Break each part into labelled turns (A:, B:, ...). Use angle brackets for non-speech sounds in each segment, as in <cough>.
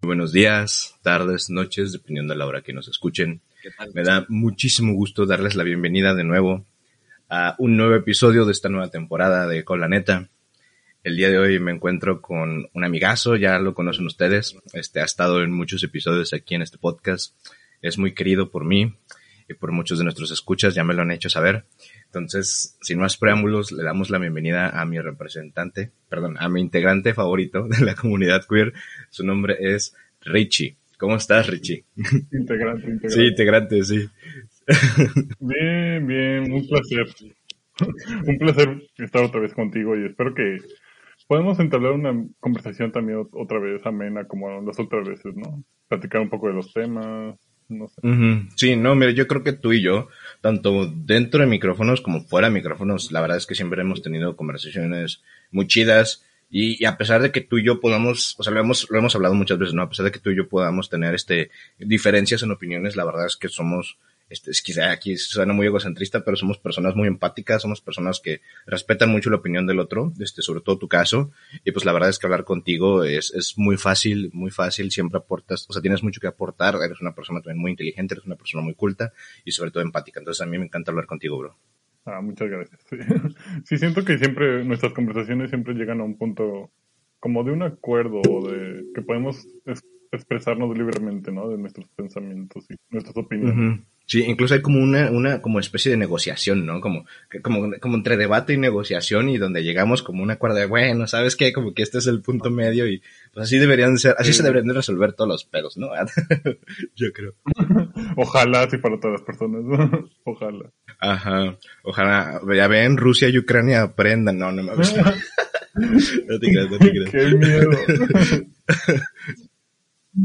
A: Buenos días, tardes, noches, dependiendo de la hora que nos escuchen. Me da muchísimo gusto darles la bienvenida de nuevo a un nuevo episodio de esta nueva temporada de Con la Neta. El día de hoy me encuentro con un amigazo, ya lo conocen ustedes. Este ha estado en muchos episodios aquí en este podcast. Es muy querido por mí y por muchos de nuestros escuchas, ya me lo han hecho saber. Entonces, sin más preámbulos, le damos la bienvenida a mi representante, perdón, a mi integrante favorito de la comunidad queer. Su nombre es Richie. ¿Cómo estás, Richie?
B: Integrante, integrante.
A: Sí, integrante, sí.
B: Bien, bien, un placer. un placer estar otra vez contigo y espero que podamos entablar una conversación también otra vez amena como las otras veces, ¿no? Platicar un poco de los temas, no sé.
A: Sí, no, mira, yo creo que tú y yo, tanto dentro de micrófonos como fuera de micrófonos, la verdad es que siempre hemos tenido conversaciones muy chidas. Y, a pesar de que tú y yo podamos, o sea, lo hemos, lo hemos hablado muchas veces, ¿no? A pesar de que tú y yo podamos tener este diferencias en opiniones, la verdad es que somos este, es quizá aquí suena muy egocentrista, pero somos personas muy empáticas, somos personas que respetan mucho la opinión del otro, este, sobre todo tu caso, y pues la verdad es que hablar contigo es, es muy fácil, muy fácil, siempre aportas, o sea, tienes mucho que aportar, eres una persona también muy inteligente, eres una persona muy culta y sobre todo empática, entonces a mí me encanta hablar contigo, bro.
B: Ah, muchas gracias. <laughs> Sí, siento que siempre nuestras conversaciones siempre llegan a un punto como de un acuerdo, de que podemos expresarnos libremente, ¿no? De nuestros pensamientos y nuestras opiniones.
A: Sí, incluso hay como una, una como especie de negociación, ¿no? Como, como, como entre debate y negociación y donde llegamos como un acuerdo de, bueno, ¿sabes qué? Como que este es el punto medio y pues así deberían ser, así se deberían de resolver todos los pedos, ¿no? <laughs> Yo creo. <laughs>
B: Ojalá, sí, para todas las personas, <laughs> Ojalá.
A: Ajá. Ojalá, ya ven, Rusia y Ucrania aprendan, no, no me no te creas, no te creas.
B: Qué miedo.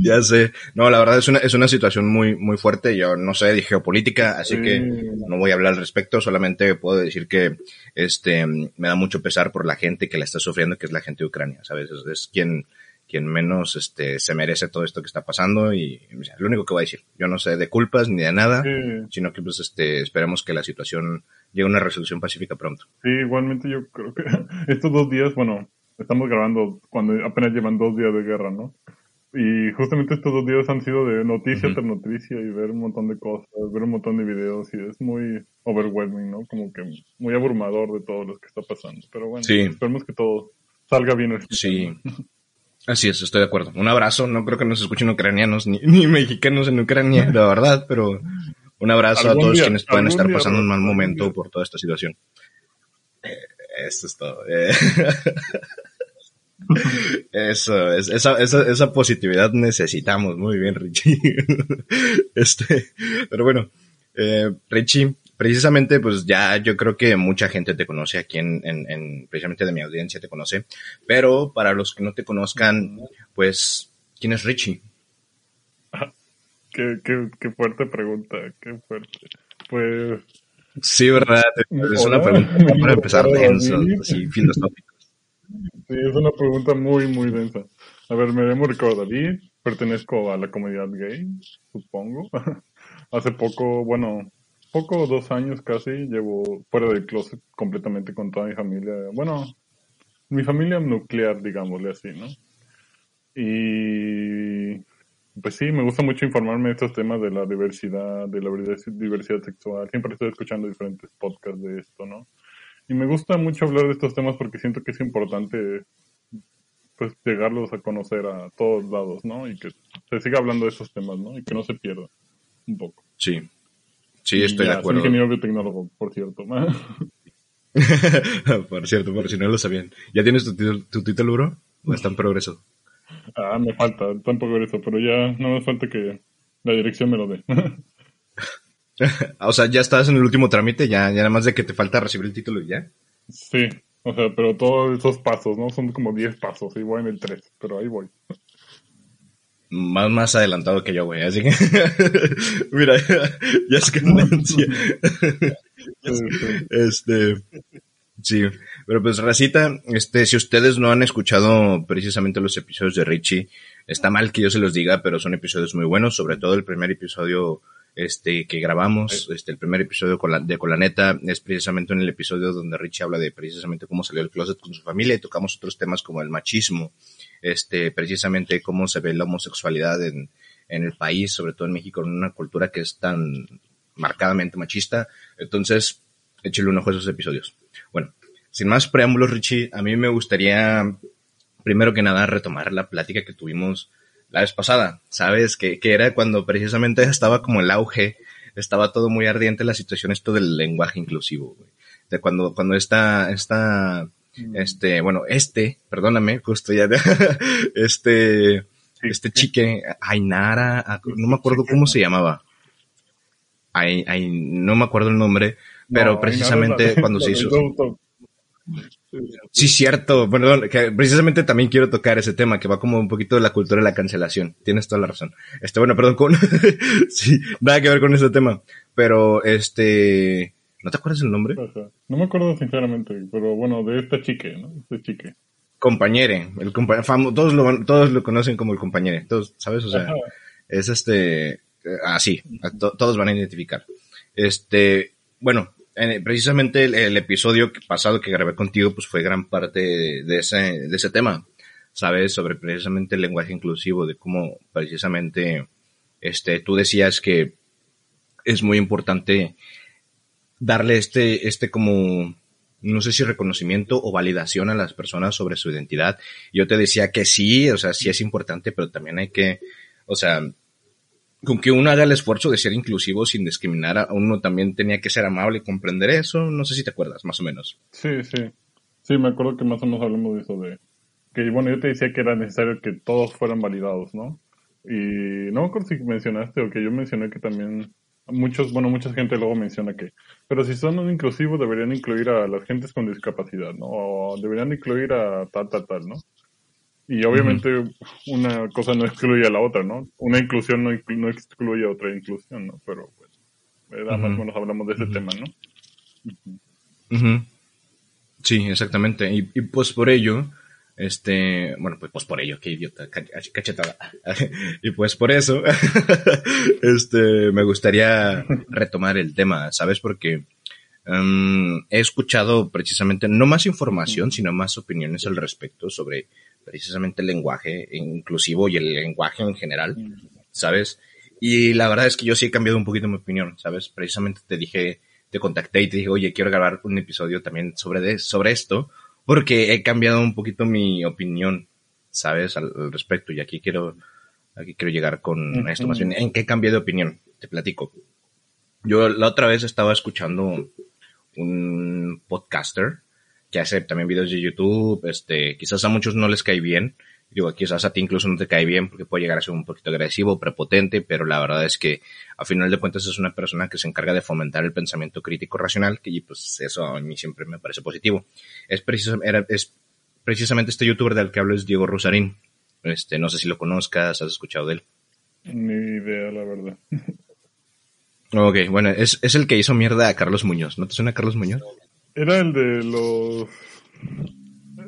A: Ya sé. No, la verdad es una, es una situación muy, muy fuerte. Yo no sé de geopolítica, así que no voy a hablar al respecto. Solamente puedo decir que, este, me da mucho pesar por la gente que la está sufriendo, que es la gente de Ucrania, ¿sabes? Es, quien, quien menos, este, se merece todo esto que está pasando y, lo único que voy a decir. Yo no sé de culpas ni de nada, sino que, pues, este, esperemos que la situación llegue a una resolución pacífica pronto.
B: Sí, igualmente yo creo que <laughs> estos dos días, bueno, estamos grabando cuando apenas llevan dos días de guerra, ¿no? Y justamente estos dos días han sido de noticia tras noticia y ver un montón de cosas, ver un montón de videos y es muy overwhelming, ¿no? Como que muy abrumador de todo lo que está pasando. Pero bueno, esperemos que todo salga bien.
A: Sí. Así es, estoy de acuerdo. Un abrazo, no creo que nos escuchen ucranianos ni, <laughs> ni mexicanos en Ucrania, la verdad, pero un abrazo a todos quienes pueden estar pasando un mal momento por toda esta situación. Eh, eso es todo. Eh. <laughs> Eso, es, esa, esa, esa positividad necesitamos. Muy bien, Richie. <laughs> este, pero bueno, eh, Richie, precisamente, pues ya yo creo que mucha gente te conoce aquí en, en, precisamente de mi audiencia te conoce. Pero para los que no te conozcan, pues, ¿quién es Richie?
B: Qué, qué, qué fuerte pregunta, qué fuerte. Pues.
A: Sí, verdad. Es una pregunta para empezar denso, así filosófico.
B: Sí, es una pregunta muy, muy densa. A ver, me llamo Ricardo David, pertenezco a la comunidad gay, supongo. <laughs> Hace poco, bueno, poco, dos años casi, llevo fuera del closet completamente con toda mi familia. Bueno, mi familia nuclear, digámosle así, ¿no? Y pues sí, me gusta mucho informarme de estos temas de la diversidad, de la diversidad sexual. Siempre estoy escuchando diferentes podcasts de esto, ¿no? Y me gusta mucho hablar de estos temas porque siento que es importante pues llegarlos a conocer a todos lados, ¿no? Y que se siga hablando de esos temas, ¿no? Y que no se pierda un poco.
A: Sí. Sí, estoy de acuerdo.
B: Soy ingeniero biotecnólogo, por cierto. <laughs>
A: por cierto, por si no lo sabían. ¿Ya tienes tu, título, tu título, bro? ¿O está en progreso?
B: Ah, me falta, está en progreso, pero ya no me falta que la dirección me lo dé. <laughs> <laughs>
A: o sea, ya estás en el último trámite, ya, ya nada más de que te falta recibir el título y ya.
B: Sí, o sea, pero todos esos pasos, ¿no? Son como 10 pasos, y voy en el 3, pero ahí voy.
A: Más, más adelantado que yo, güey, así que... <laughs> Mira, <laughs> ya es que... este... Sí, pero pues Racita, este, si ustedes no han escuchado precisamente los episodios de Richie, está mal que yo se los diga, pero son episodios muy buenos, sobre todo el primer episodio este, que grabamos, este, el primer episodio con la, de Con la Neta, es precisamente en el episodio donde Richie habla de precisamente cómo salió del closet con su familia y tocamos otros temas como el machismo, este, precisamente cómo se ve la homosexualidad en, en el país, sobre todo en México, en una cultura que es tan marcadamente machista. Entonces, échale un ojo a esos episodios. Bueno, sin más preámbulos, Richie, a mí me gustaría, primero que nada, retomar la plática que tuvimos la vez pasada, ¿sabes? Que, que era cuando precisamente estaba como el auge, estaba todo muy ardiente la situación esto del lenguaje inclusivo, güey. De cuando, cuando esta, esta, mm. este, bueno, este, perdóname, justo ya, <laughs> este, este chique, Ainara, no me acuerdo cómo se llamaba. Ay, ay, no me acuerdo el nombre, pero precisamente cuando se hizo... Sí, cierto. Bueno, que precisamente también quiero tocar ese tema que va como un poquito de la cultura de la cancelación. Tienes toda la razón. Este, bueno, perdón, con... <laughs> sí, nada que ver con ese tema. Pero, este, ¿no te acuerdas el nombre?
B: No me acuerdo sinceramente, pero bueno, de esta chique, ¿no? Este chique.
A: Compañere, el compañero, todos lo, todos lo conocen como el compañere, todos, ¿sabes? O sea, es este, así, todos van a identificar. Este, bueno, precisamente el, episodio pasado que grabé contigo, pues fue gran parte de, ese, de ese tema, ¿sabes? Sobre precisamente el lenguaje inclusivo, de cómo precisamente, este, tú decías que es muy importante darle este, este como, no sé si reconocimiento o validación a las personas sobre su identidad. Yo te decía que sí, o sea, sí es importante, pero también hay que, o sea, con que uno haga el esfuerzo de ser inclusivo sin discriminar a uno también tenía que ser amable y comprender eso. No sé si te acuerdas, más o menos.
B: Sí, sí. Sí, me acuerdo que más o menos hablamos de eso de que, bueno, yo te decía que era necesario que todos fueran validados, ¿no? Y no me acuerdo si mencionaste o que yo mencioné que también muchos, bueno, mucha gente luego menciona que, pero si son inclusivos deberían incluir a las gentes con discapacidad, ¿no? O deberían incluir a tal, tal, tal, ¿no? Y obviamente una cosa no excluye a la otra, ¿no? Una inclusión no, no excluye a otra inclusión, ¿no? Pero pues, más o menos hablamos de ese tema,
A: ¿no? Sí, exactamente. Y, y, pues por ello, este, bueno, pues, pues por ello, qué idiota, cachetada. <laughs> y pues por eso, <laughs> este, me gustaría retomar el tema, ¿sabes? Porque um, he escuchado precisamente no más información, sino más opiniones al respecto sobre precisamente el lenguaje inclusivo y el lenguaje en general, ¿sabes? Y la verdad es que yo sí he cambiado un poquito mi opinión, ¿sabes? Precisamente te dije, te contacté y te dije, oye, quiero grabar un episodio también sobre, sobre esto, porque he cambiado un poquito mi opinión, ¿sabes? Al, respecto. Y aquí quiero, aquí quiero llegar con esto más bien. ¿En qué cambié de opinión? Te platico. Yo la otra vez estaba escuchando un podcaster que hace también videos de YouTube, este, quizás a muchos no les cae bien, digo, quizás a ti incluso no te cae bien porque puede llegar a ser un poquito agresivo, prepotente, pero la verdad es que a final de cuentas es una persona que se encarga de fomentar el pensamiento crítico racional, que pues eso a mí siempre me parece positivo. Es, es precisamente este youtuber del que hablo es Diego Rosarín. Este, no sé si lo conozcas, has escuchado de él.
B: Ni idea, la verdad.
A: Ok, bueno, es, es el que hizo mierda a Carlos Muñoz. ¿No te suena Carlos Muñoz?
B: Era el de los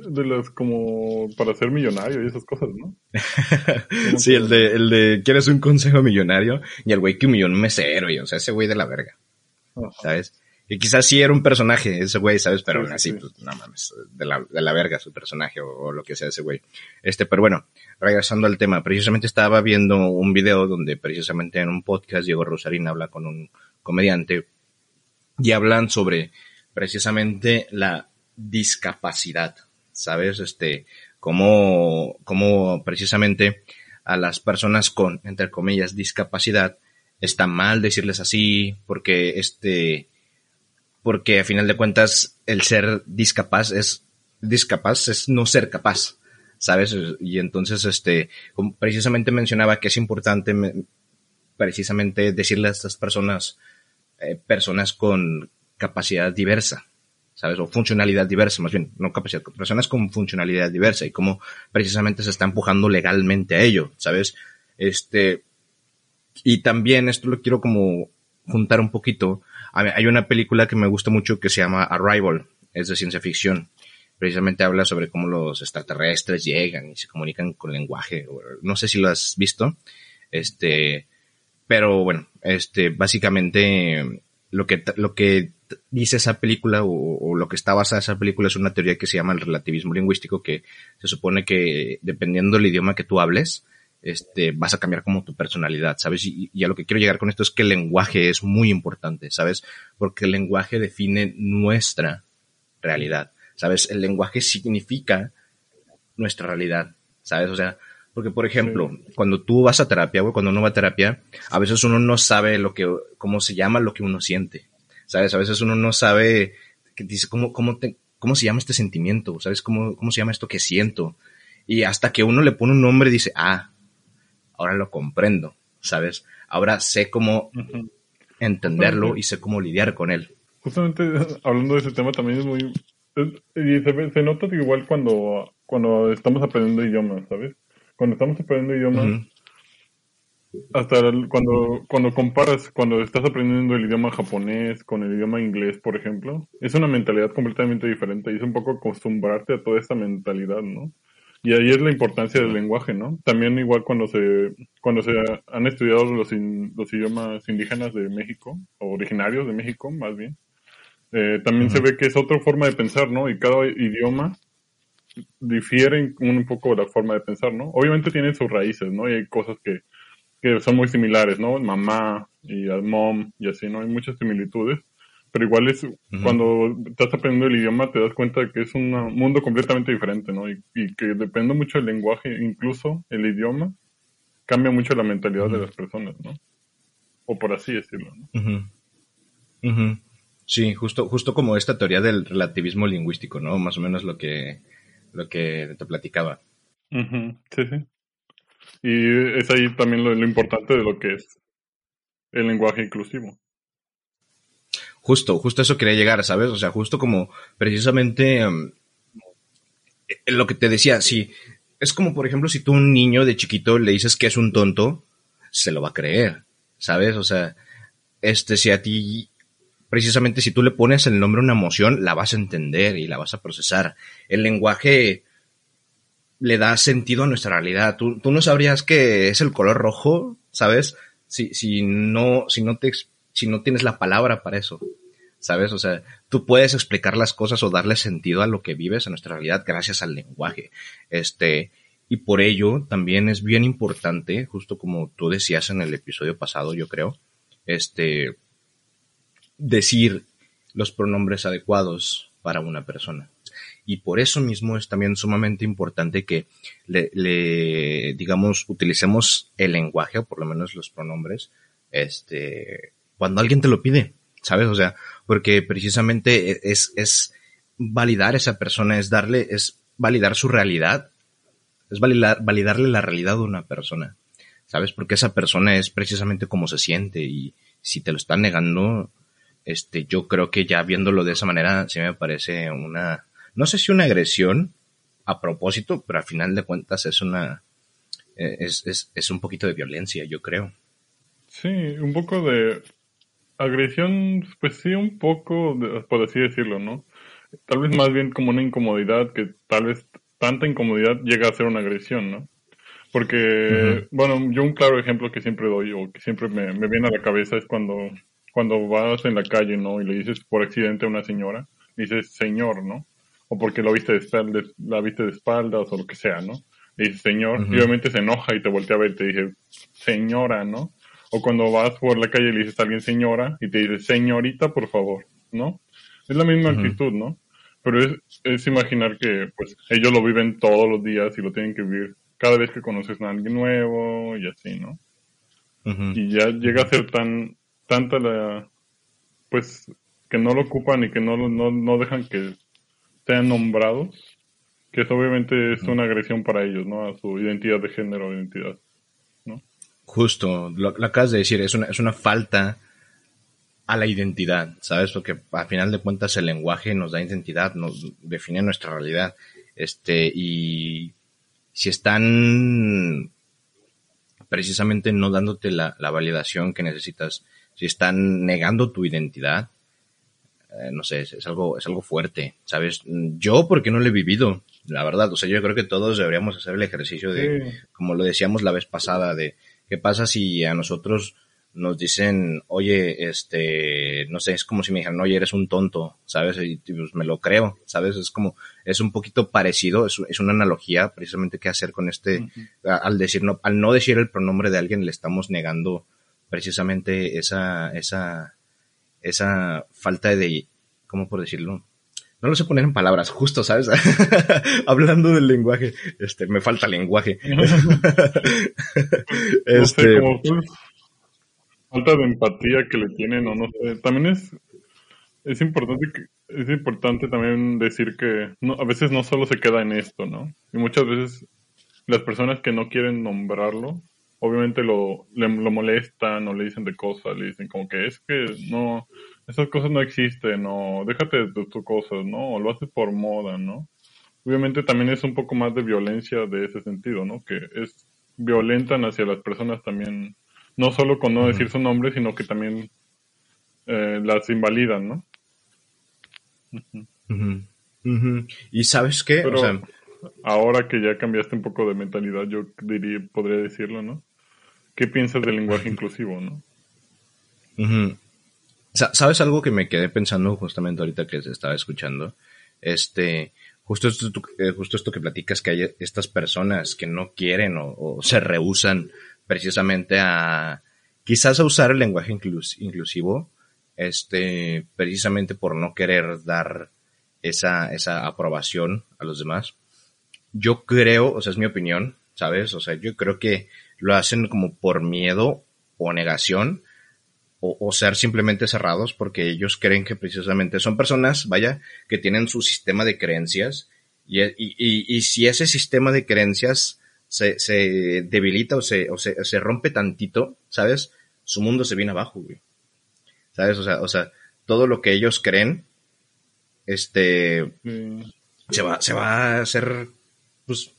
B: de las como para ser millonario y esas cosas, ¿no? <laughs>
A: sí, el de, el de ¿quieres un consejo millonario? Y el güey que humilló un mesero, y o sea, ese güey de la verga. ¿Sabes? Y quizás sí era un personaje ese güey, ¿sabes? Pero aún así, pues, no mames, de la, de la verga su personaje o, lo que sea ese güey. Este, pero bueno, regresando al tema, precisamente estaba viendo un video donde precisamente en un podcast Diego Rosarín habla con un comediante y hablan sobre precisamente la discapacidad, ¿sabes? Este, cómo precisamente a las personas con, entre comillas, discapacidad, está mal decirles así, porque este, porque a final de cuentas el ser discapaz es, discapaz es no ser capaz, ¿sabes? Y entonces, este, precisamente mencionaba que es importante precisamente decirle a estas personas, eh, personas con capacidad diversa, ¿sabes? O funcionalidad diversa, más bien, no capacidad, personas con funcionalidad diversa y cómo precisamente se está empujando legalmente a ello, ¿sabes? Este, y también esto lo quiero como juntar un poquito. Hay una película que me gusta mucho que se llama Arrival, es de ciencia ficción. Precisamente habla sobre cómo los extraterrestres llegan y se comunican con lenguaje. No sé si lo has visto. Este, pero bueno, este, básicamente lo que, lo que dice esa película o, lo que está basada esa película es una teoría que se llama el relativismo lingüístico, que se supone que dependiendo del idioma que tú hables, este, vas a cambiar como tu personalidad, ¿sabes? Y, y, a lo que quiero llegar con esto es que el lenguaje es muy importante, ¿sabes? Porque el lenguaje define nuestra realidad, ¿sabes? El lenguaje significa nuestra realidad, ¿sabes? O sea, porque, por ejemplo, cuando tú vas a terapia, güey, cuando uno va a terapia, a veces uno no sabe lo que, cómo se llama lo que uno siente. ¿Sabes? A veces uno no sabe, que dice, ¿cómo, cómo, te, cómo se llama este sentimiento? ¿Sabes? ¿Cómo, ¿Cómo se llama esto que siento? Y hasta que uno le pone un nombre dice, ah, ahora lo comprendo, ¿sabes? Ahora sé cómo entenderlo y sé cómo lidiar con él.
B: Justamente hablando de ese tema también es muy... Y se, se nota igual cuando, cuando estamos aprendiendo idiomas, ¿sabes? cuando estamos aprendiendo idiomas, hasta cuando, cuando comparas, cuando estás aprendiendo el idioma japonés con el idioma inglés, por ejemplo, es una mentalidad completamente diferente y es un poco acostumbrarte a toda esta mentalidad, ¿no? Y ahí es la importancia del lenguaje, ¿no? También igual cuando se, cuando se han estudiado los, los idiomas indígenas de México, o originarios de México, más bien, eh, también se ve que es otra forma de pensar, ¿no? Y cada idioma difieren un poco la forma de pensar, ¿no? Obviamente tienen sus raíces, ¿no? Y hay cosas que, que son muy similares, ¿no? Mamá y mom y así, ¿no? Hay muchas similitudes, pero igual es cuando estás aprendiendo el idioma te das cuenta de que es un mundo completamente diferente, ¿no? Y, que depende mucho del lenguaje, incluso el idioma cambia mucho la mentalidad de las personas, ¿no? O por así decirlo,
A: ¿no? Sí, justo, justo como esta teoría del relativismo lingüístico, ¿no? Más o menos lo que lo que te platicaba.
B: Sí, sí. Y es ahí también lo, importante de lo que es el lenguaje inclusivo.
A: Justo, justo eso quería llegar, ¿sabes? O sea, justo como precisamente em, lo que te decía, sí, es como por ejemplo si tú a un niño de chiquito le dices que es un tonto, se lo va a creer, ¿sabes? O sea, este, si a ti precisamente si tú le pones el nombre a una emoción, la vas a entender y la vas a procesar. El lenguaje le da sentido a nuestra realidad. Tú, no sabrías que es el color rojo, ¿sabes? Si, si, no, si, no te, si no tienes la palabra para eso, ¿sabes? O sea, tú puedes explicar las cosas o darle sentido a lo que vives en nuestra realidad gracias al lenguaje. Este, y por ello también es bien importante, justo como tú decías en el episodio pasado, yo creo, este, decir los pronombres adecuados para una persona. Y por eso mismo es también sumamente importante que le, digamos, utilicemos el lenguaje, o por lo menos los pronombres, este, cuando alguien te lo pide, ¿sabes? O sea, porque precisamente es, es validar a esa persona, es darle, es validar su realidad, es validar, validarle la realidad de una persona, ¿sabes? Porque esa persona es precisamente como se siente y si te lo están negando, este, yo creo que ya viéndolo de esa manera, sí me parece una, no sé si una agresión a propósito, pero al final de cuentas es una, eh, es, es, es un poquito de violencia, yo creo.
B: Sí, un poco de agresión, pues sí, un poco, por así decirlo, ¿no? Tal vez más bien como una incomodidad, que tal vez tanta incomodidad llega a ser una agresión, ¿no? Porque, bueno, yo un claro ejemplo que siempre doy o que siempre me, me viene a la cabeza es cuando cuando vas en la calle, ¿no? Y le dices por accidente a una señora, dices señor, ¿no? O porque lo viste de espaldas, la viste de espaldas o lo que sea, ¿no? Le dices señor, y obviamente se enoja y te voltea a ver y te dice señora, ¿no? O cuando vas por la calle y le dices a alguien señora y te dice señorita, por favor, ¿no? Es la misma actitud, ¿no? Pero es, es imaginar que pues ellos lo viven todos los días y lo tienen que vivir cada vez que conoces a alguien nuevo y así, ¿no? Y ya llega a ser tan tanta la, pues, que no lo ocupan y que no, no, no dejan que sean nombrados, que eso obviamente es una agresión para ellos, ¿no? A su identidad de género, identidad, ¿no?
A: Justo, lo, lo acabas de decir, es una, es una falta a la identidad, ¿sabes? Porque al final de cuentas el lenguaje nos da identidad, nos define nuestra realidad. Este, y si están precisamente no dándote la, la validación que necesitas si están negando tu identidad, eh, no sé, es, algo, es algo fuerte, ¿sabes? Yo porque no lo he vivido, la verdad, o sea, yo creo que todos deberíamos hacer el ejercicio de, como lo decíamos la vez pasada, de qué pasa si a nosotros nos dicen, oye, este, no sé, es como si me dijeran, oye, eres un tonto, ¿sabes? Y pues me lo creo, ¿sabes? Es como, es un poquito parecido, es, es una analogía precisamente que hacer con este, al decir, no, al no decir el pronombre de alguien le estamos negando precisamente esa, esa, esa falta de, ¿cómo por decirlo? No lo sé poner en palabras, justo, ¿sabes? <laughs> Hablando del lenguaje, este, me falta lenguaje. <laughs>
B: este, falta de empatía que le tienen o no sé. También es, es importante que, es importante también decir que no, a veces no solo se queda en esto, ¿no? Y muchas veces las personas que no quieren nombrarlo, obviamente lo, lo molestan o le dicen de cosas, le dicen como que es que no, esas cosas no existen, o déjate de tus cosas, ¿no? O lo haces por moda, ¿no? Obviamente también es un poco más de violencia de ese sentido, ¿no? Que es violentan hacia las personas también no solo con no decir su nombre, sino que también eh, las invalidan, ¿no?
A: Y sabes qué,
B: ahora que ya cambiaste un poco de mentalidad, yo diría, podría decirlo, ¿no? ¿Qué piensas del lenguaje inclusivo, no?
A: ¿Sabes algo que me quedé pensando justamente ahorita que estaba escuchando? Este, justo esto, eh, justo esto que platicas, que hay estas personas que no quieren o se rehusan precisamente a quizás a usar el lenguaje inclusivo, este, precisamente por no querer dar esa, esa aprobación a los demás. Yo creo, o sea, es mi opinión, ¿sabes? O sea, yo creo que lo hacen como por miedo o negación o, ser simplemente cerrados porque ellos creen que precisamente son personas, vaya, que tienen su sistema de creencias y, y si ese sistema de creencias se, se debilita o, se, o se, se, rompe tantito, ¿sabes? Su mundo se viene abajo, güey. ¿Sabes? O sea, o sea, todo lo que ellos creen, este, se va, se va a hacer, pues,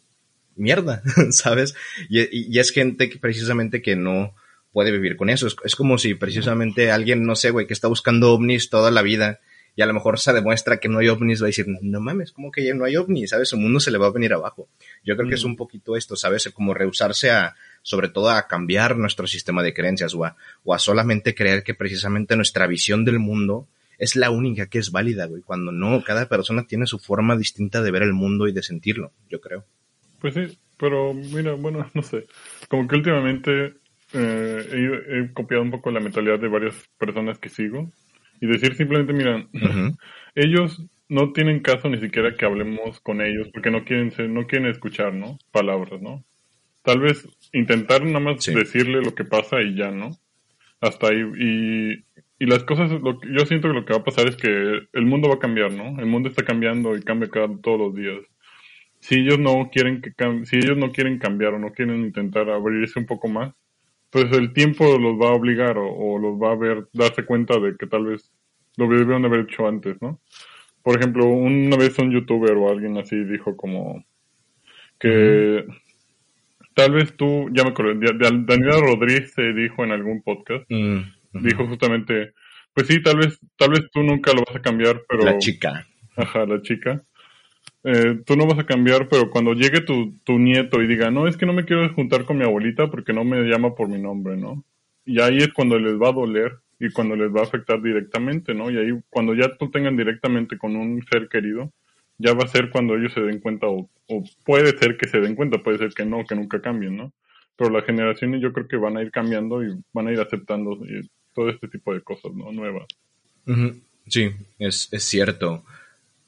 A: mierda, <laughs> ¿sabes? Y, y, es gente que precisamente que no puede vivir con eso. Es, es como si precisamente alguien, no sé, güey, que está buscando ovnis toda la vida y a lo mejor se demuestra que no hay ovnis, va a decir, no mames, como que ya no hay ovnis, ¿sabes? Su mundo se le va a venir abajo. Yo creo que es un poquito esto, ¿sabes? Como rehusarse a, sobre todo a cambiar nuestro sistema de creencias o a, o a solamente creer que precisamente nuestra visión del mundo es la única que es válida, güey, cuando no, cada persona tiene su forma distinta de ver el mundo y de sentirlo, yo creo.
B: Pues sí, pero mira, bueno, <laughs> no sé, como que últimamente eh, he, copiado un poco la mentalidad de varias personas que sigo y decir simplemente, mira, <laughs> ellos no tienen caso ni siquiera que hablemos con ellos porque no quieren ser, no quieren escuchar, ¿no? Palabras, ¿no? Tal vez intentar nada más decirle lo que pasa y ya, ¿no? Hasta ahí. Y, y las cosas, lo, yo siento que lo que va a pasar es que el mundo va a cambiar, ¿no? El mundo está cambiando y cambia cada, todos los días. Si ellos no quieren que si ellos no quieren cambiar o no quieren intentar abrirse un poco más, pues el tiempo los va a obligar o, los va a ver, darse cuenta de que tal vez lo debieron haber hecho antes, ¿no? Por ejemplo, una vez un youtuber o alguien así dijo como que tal vez tú, ya me acuerdo, Daniela Rodríguez se dijo en algún podcast, dijo justamente, pues sí, tal vez, tal vez tú nunca lo vas a cambiar, pero...
A: La chica.
B: Ajá, la chica. Eh, tú no vas a cambiar, pero cuando llegue tu, tu nieto y diga, no, es que no me quiero juntar con mi abuelita porque no me llama por mi nombre, ¿no? Y ahí es cuando les va a doler y cuando les va a afectar directamente, ¿no? Y ahí cuando ya tú tengan directamente con un ser querido, ya va a ser cuando ellos se den cuenta o, puede ser que se den cuenta, puede ser que no, que nunca cambien, ¿no? Pero las generaciones yo creo que van a ir cambiando y van a ir aceptando todo este tipo de cosas, ¿no? Nuevas.
A: Sí, es, es cierto.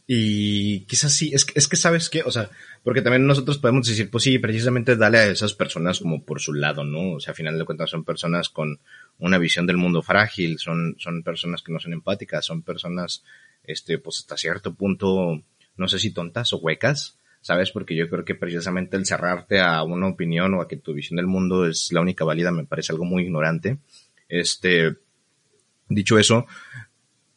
A: Y quizás sí, es es que sabes qué, o sea, porque también nosotros podemos decir, pues sí, precisamente dale a esas personas como por su lado, ¿no? O sea, a final de cuentas son personas con una visión del mundo frágil, son, son personas que no son empáticas, son personas, este, pues hasta cierto punto, no sé si tontas o huecas, ¿sabes? Porque yo creo que precisamente el cerrarte a una opinión o a que tu visión del mundo es la única válida me parece algo muy ignorante. Este, dicho eso,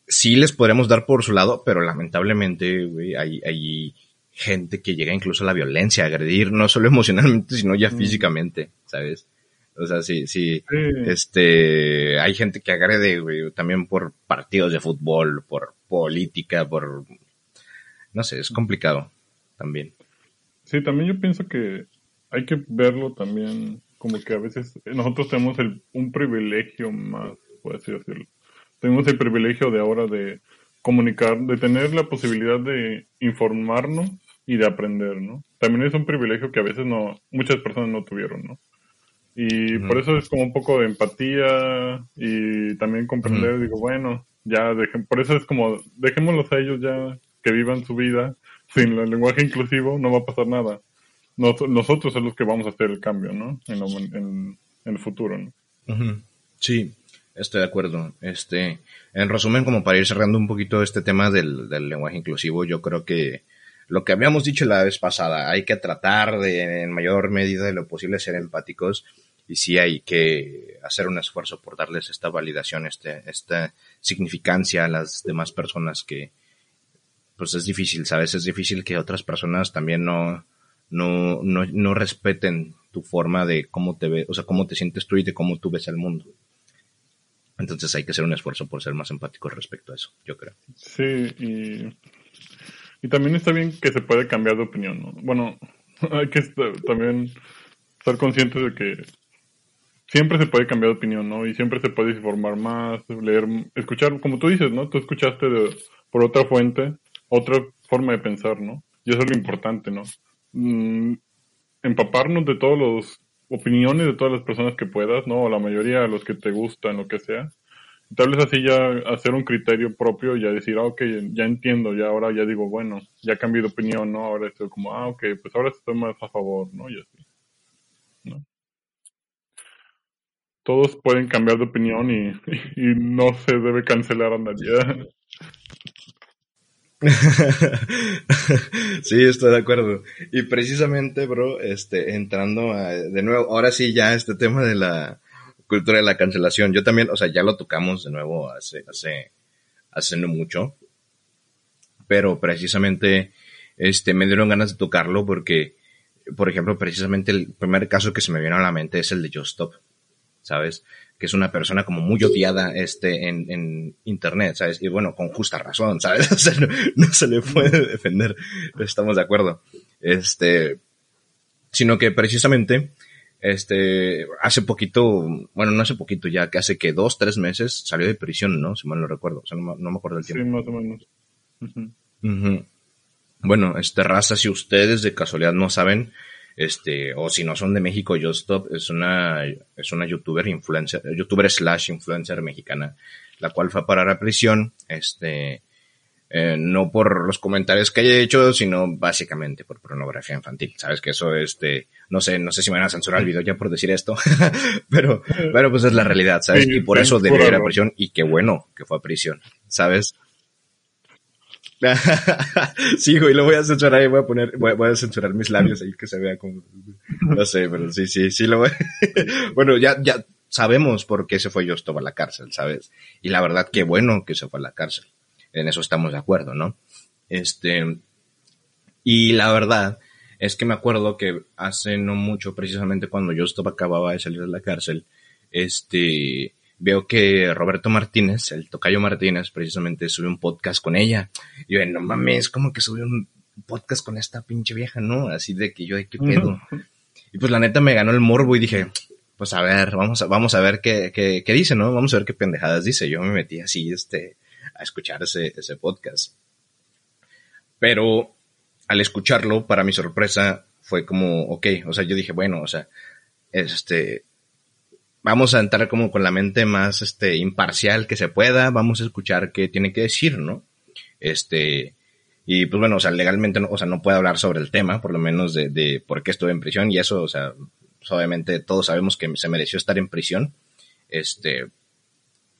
A: sí les podremos dar por su lado, pero lamentablemente, güey, hay, hay gente que llega incluso a la violencia, a agredir, no solo <laughs> emocionalmente, sino ya mm. físicamente, ¿sabes? O sea, sí, sí, este, hay gente que agrede, güey, también por partidos de fútbol, por política, por, no sé, es complicado también.
B: Sí, también yo pienso que hay que verlo también Como que a veces nosotros tenemos el, un privilegio más, por así decirlo. Tenemos el privilegio de ahora de comunicar, de tener la posibilidad de informarnos y de aprender, ¿no? También es un privilegio que a veces no, muchas personas no tuvieron, ¿no? Y por eso es como un poco de empatía y también comprender, digo, bueno, ya dejen, por eso es como, dejémoslos a ellos ya que vivan su vida sin el lenguaje inclusivo, no va a pasar nada. Nosotros somos los que vamos a hacer el cambio, ¿no? En, el futuro, ¿no?
A: Sí, estoy de acuerdo. Este, en resumen, como para ir cerrando un poquito este tema del, del lenguaje inclusivo, yo creo que lo que habíamos dicho la vez pasada, hay que tratar de, en mayor medida de lo posible, ser empáticos y sí hay que hacer un esfuerzo por darles esta validación, este, esta significancia a las demás personas que, pues es difícil, ¿sabes? Es difícil que otras personas también no, no, no, no respeten tu forma de cómo te ves, o sea, cómo te sientes tú y de cómo tú ves el mundo. Entonces hay que hacer un esfuerzo por ser más empáticos respecto a eso, yo creo.
B: Sí, y y también está bien que se puede cambiar de opinión, ¿no? Bueno, <laughs> hay que también estar conscientes de que siempre se puede cambiar de opinión, ¿no? Y siempre se puede informar más, leer, escuchar, como tú dices, ¿no? Tú escuchaste por otra fuente, otra forma de pensar, ¿no? Y eso es lo importante, ¿no? Mm, empaparnos de todas las opiniones de todas las personas que puedas, ¿no? O la mayoría de los que te gustan, lo que sea tal vez así ya hacer un criterio propio y ya decir, ah, ok, ya entiendo, ya ahora ya digo, bueno, ya cambié de opinión, ¿no? Ahora estoy como, ah, ok, pues ahora estoy más a favor, ¿no? Y así. Todos pueden cambiar de opinión y, <laughs> y no se debe cancelar a nadie. <laughs> <laughs>
A: sí, estoy de acuerdo. Y precisamente, bro, este, entrando a, de nuevo, ahora sí ya este tema de la, cultura de la cancelación. Yo también, o sea, ya lo tocamos de nuevo hace, hace, hace no mucho. Pero precisamente, este, me dieron ganas de tocarlo porque, por ejemplo, precisamente el primer caso que se me vino a la mente es el de Just Stop, ¿sabes? Que es una persona como muy odiada, este, en, en internet, ¿sabes? Y bueno, con justa razón, ¿sabes? <laughs> O sea, no, no se le puede defender, estamos de acuerdo. Este, sino que precisamente, este, hace poquito, bueno, no hace poquito ya, que hace que dos, tres meses salió de prisión, ¿no? Si mal no recuerdo, o sea, no, me acuerdo del tiempo.
B: Sí, más o
A: menos. Bueno, este raza, si ustedes de casualidad no saben, este, o si no son de México, Stop es una, es una youtuber influencer, youtuber slash influencer mexicana, la cual fue a parar a prisión, este, eh, no por los comentarios que haya hecho, sino básicamente por pornografía infantil. Sabes que eso, este, no sé, no sé si me van a censurar el video ya por decir esto, <laughs> pero, pero pues es la realidad, ¿sabes? y por eso debería ir a prisión y qué bueno que fue a prisión, ¿sabes? <laughs> sí, güey, lo voy a censurar ahí, voy a poner, voy, a censurar mis labios ahí que se vea como, no sé, pero sí, sí, sí lo voy. <laughs> bueno, ya, ya sabemos por qué se fue Justo a la cárcel, ¿sabes? Y la verdad, qué bueno que se fue a la cárcel en eso estamos de acuerdo, ¿no? Este, y la verdad es que me acuerdo que hace no mucho, precisamente cuando yo estaba, acababa de salir de la cárcel, este, veo que Roberto Martínez, el tocayo Martínez, precisamente sube un podcast con ella. Y yo, no mames, como que sube un podcast con esta pinche vieja, ¿no? Así de que yo, ¿de qué pedo? Y pues la neta me ganó el morbo y dije, pues a ver, vamos a, vamos a ver qué, qué, qué dice, ¿no? Vamos a ver qué pendejadas dice. Yo me metí así, este, a escuchar ese, ese podcast. Pero al escucharlo, para mi sorpresa, fue como, ok, o sea, yo dije, bueno, o sea, este, vamos a entrar como con la mente más, este, imparcial que se pueda, vamos a escuchar qué tiene que decir, ¿no? Este, y pues bueno, o sea, legalmente, no, o sea, no puedo hablar sobre el tema, por lo menos de, de por qué estuve en prisión y eso, o sea, pues obviamente todos sabemos que se mereció estar en prisión, este,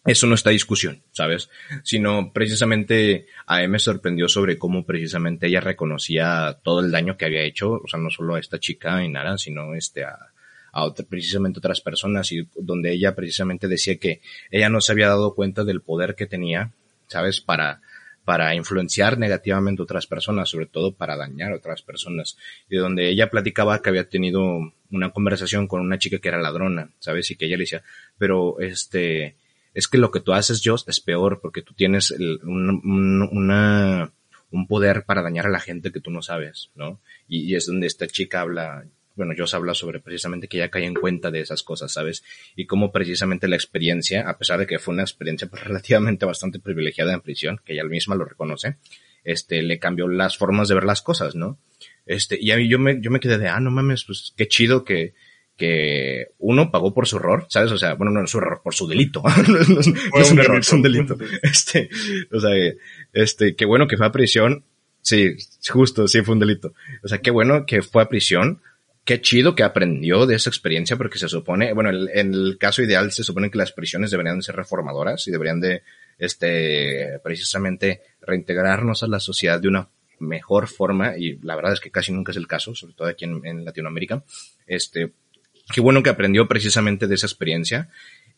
A: eso no está discusión, ¿sabes? Sino precisamente a mí me sorprendió sobre cómo precisamente ella reconocía todo el daño que había hecho, o sea, no solo a esta chica y nada, sino este a, a precisamente otras personas y donde ella precisamente decía que ella no se había dado cuenta del poder que tenía, ¿sabes? Para, para influenciar negativamente a otras personas, sobre todo para dañar a otras personas. Y donde ella platicaba que había tenido una conversación con una chica que era ladrona, ¿sabes? Y que ella le decía, pero este, es que lo que tú haces, Joss, es peor porque tú tienes un, una, un poder para dañar a la gente que tú no sabes, ¿no? Y, es donde esta chica habla, bueno, Joss habla sobre precisamente que ella cae en cuenta de esas cosas, ¿sabes? Y cómo precisamente la experiencia, a pesar de que fue una experiencia pues, <laughs> relativamente bastante privilegiada en prisión, que ella misma lo reconoce, este, le cambió las formas de ver las cosas, ¿no? Este, y a mí yo me, yo me quedé de, ah, no mames, pues qué chido que, que uno pagó por su error, ¿sabes? O sea, bueno, no es su error, por su delito. <laughs> no, es, un error, es un delito. Este, o sea, este, qué bueno que fue a prisión. Sí, justo, sí fue un delito. O sea, qué bueno que fue a prisión. Qué chido que aprendió de esa experiencia porque se supone, bueno, en el caso ideal se supone que las prisiones deberían ser reformadoras y deberían de, este, precisamente reintegrarnos a la sociedad de una mejor forma y la verdad es que casi nunca es el caso, sobre todo aquí en, Latinoamérica. Este, qué bueno que aprendió precisamente de esa experiencia.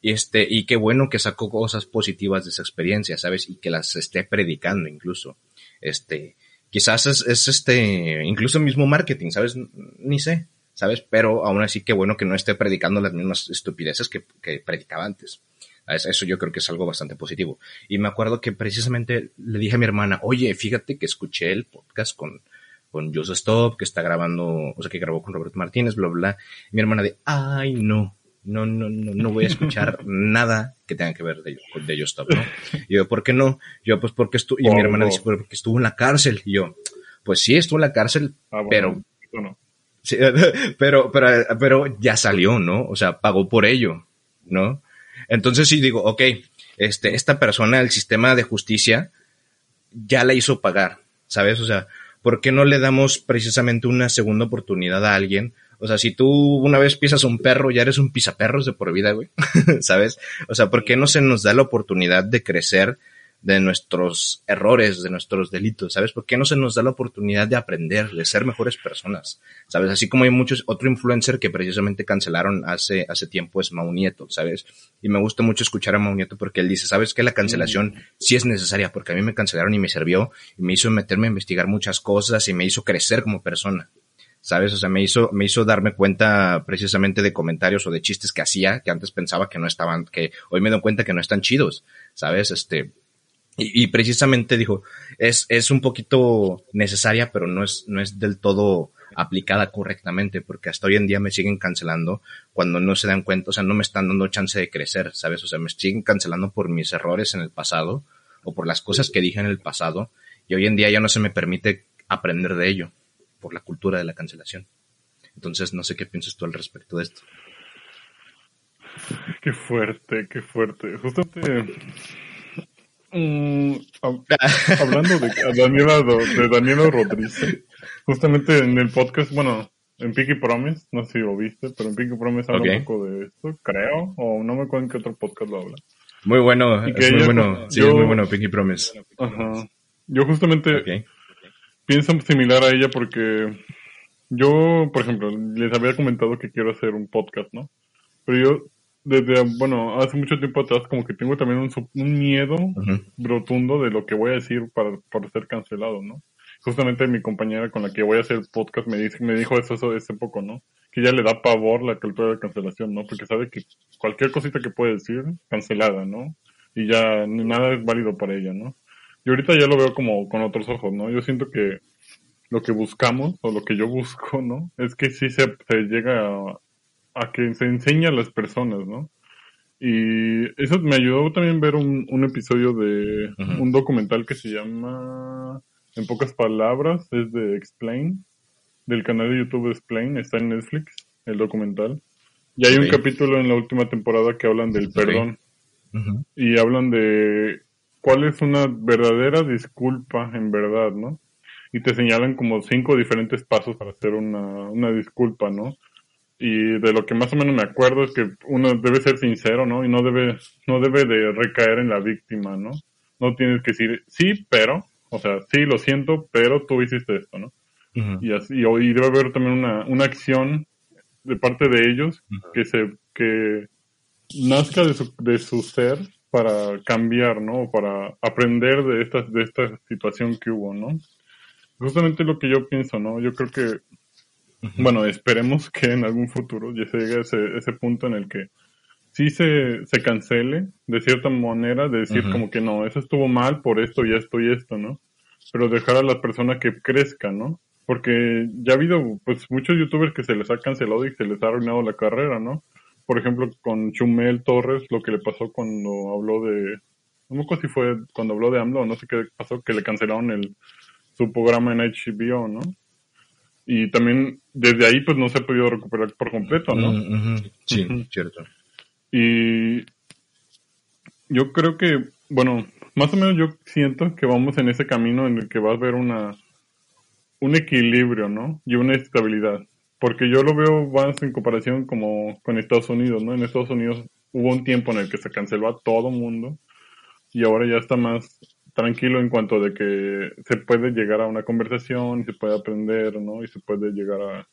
A: Y este, y qué bueno que sacó cosas positivas de esa experiencia, ¿sabes? Y que las esté predicando incluso. Este, quizás es, es este, incluso mismo marketing, ¿sabes? Ni sé, ¿sabes? Pero aún así qué bueno que no esté predicando las mismas estupideces que, que predicaba antes. Eso yo creo que es algo bastante positivo. Y me acuerdo que precisamente le dije a mi hermana, oye, fíjate que escuché el podcast con, con Joseph Stop, que está grabando, o sea, que grabó con Roberto Martínez, bla, bla. Y mi hermana de, ay, no, no, no, no, no voy a escuchar <laughs> nada que tenga que ver de, de Just Stop, ¿no? Y yo, ¿por qué no? Yo, pues porque estuvo, y mi hermana dice, porque estuvo en la cárcel. Y yo, pues sí, estuvo en la cárcel, ah, pero, <laughs> pero, pero, pero ya salió, ¿no? O sea, pagó por ello, ¿no? Entonces sí digo, ok, este, esta persona, el sistema de justicia, ya la hizo pagar, ¿sabes? O sea, ¿por qué no le damos precisamente una segunda oportunidad a alguien? O sea, si tú una vez pisas un perro, ya eres un pisaperros de por vida, güey. <laughs> ¿Sabes? O sea, ¿por qué no se nos da la oportunidad de crecer de nuestros errores, de nuestros delitos, ¿sabes? ¿Por qué no se nos da la oportunidad de aprender, de ser mejores personas? ¿Sabes? Así como hay muchos, otro influencer que precisamente cancelaron hace, hace tiempo es Mau Nieto, ¿sabes? Y me gusta mucho escuchar a Mau Nieto porque él dice, ¿sabes que La cancelación sí es necesaria porque a mí me cancelaron y me sirvió y me hizo meterme a investigar muchas cosas y me hizo crecer como persona. ¿sabes? O sea, me hizo, me hizo darme cuenta precisamente de comentarios o de chistes que hacía, que antes pensaba que no estaban, que hoy me doy cuenta que no están chidos, ¿sabes? Este, y, precisamente dijo, es, es un poquito necesaria, pero no es, no es del todo aplicada correctamente, porque hasta hoy en día me siguen cancelando cuando no se dan cuenta, o sea, no me están dando chance de crecer, ¿sabes? O sea, me siguen cancelando por mis errores en el pasado o por las cosas que dije en el pasado y hoy en día ya no se me permite aprender de ello por la cultura de la cancelación. Entonces, no sé qué piensas tú al respecto de esto.
B: Qué fuerte, qué fuerte. Justamente Mm, <laughs> hablando de Daniela, de Daniela Rodríguez, justamente en el podcast, bueno, en Pinky Promise, no sé si lo viste, pero en Pinky Promise habla un poco de esto, creo, o no me acuerdo en qué otro podcast lo habla.
A: Muy bueno, es muy bueno, sí, muy bueno Pinky Promise.
B: Ajá. Yo justamente pienso similar a ella porque yo, por ejemplo, les había comentado que quiero hacer un podcast, ¿no? Pero yo desde, bueno, hace mucho tiempo atrás como que tengo también un, un miedo rotundo de lo que voy a decir para, para ser cancelado, ¿no? Justamente mi compañera con la que voy a hacer podcast me, dice, me dijo eso, eso hace poco, ¿no? Que ya le da pavor la cultura de cancelación, ¿no? Porque sabe que cualquier cosita que puede decir, cancelada, ¿no? Y ya nada es válido para ella, ¿no? Y ahorita ya lo veo como con otros ojos, ¿no? Yo siento que lo que buscamos, o lo que yo busco, ¿no? Es que sí se, se llega a, a que se enseña a las personas, ¿no? Y eso me ayudó también ver un, un episodio de un documental que se llama, en pocas palabras, es de Explain, del canal de YouTube Explain, está en Netflix, el documental. Y hay un capítulo en la última temporada que hablan del perdón. Y hablan de cuál es una verdadera disculpa en verdad, ¿no? Y te señalan como cinco diferentes pasos para hacer una, una disculpa, ¿no? Y de lo que más o menos me acuerdo es que uno debe ser sincero, ¿no? Y no debe, no debe de recaer en la víctima, ¿no? No tienes que decir, sí, pero, o sea, sí, lo siento, pero tú hiciste esto, ¿no? Y así, y, debe haber también una, una acción de parte de ellos que se, que nazca de su, de su ser para cambiar, ¿no? Para aprender de esta, de esta situación que hubo, ¿no? Justamente lo que yo pienso, ¿no? Yo creo que bueno, esperemos que en algún futuro ya se llegue a ese, ese punto en el que sí se, se cancele de cierta manera, de decir como que no, eso estuvo mal por esto y esto y esto, ¿no? Pero dejar a la persona que crezca, ¿no? Porque ya ha habido pues muchos youtubers que se les ha cancelado y se les ha arruinado la carrera, ¿no? Por ejemplo, con Chumel Torres, lo que le pasó cuando habló de... No me acuerdo si fue cuando habló de AMLO, no sé qué pasó, que le cancelaron el, su programa en HBO, ¿no? Y también desde ahí pues no se ha podido recuperar por completo, ¿no?
A: Sí, cierto.
B: Y yo creo que, bueno, más o menos yo siento que vamos en ese camino en el que va a haber una un equilibrio, ¿no? Y una estabilidad. Porque yo lo veo más en comparación como con Estados Unidos, ¿no? En Estados Unidos hubo un tiempo en el que se canceló a todo mundo y ahora ya está más tranquilo en cuanto de que se puede llegar a una conversación y se puede aprender, ¿no? Y se puede llegar a,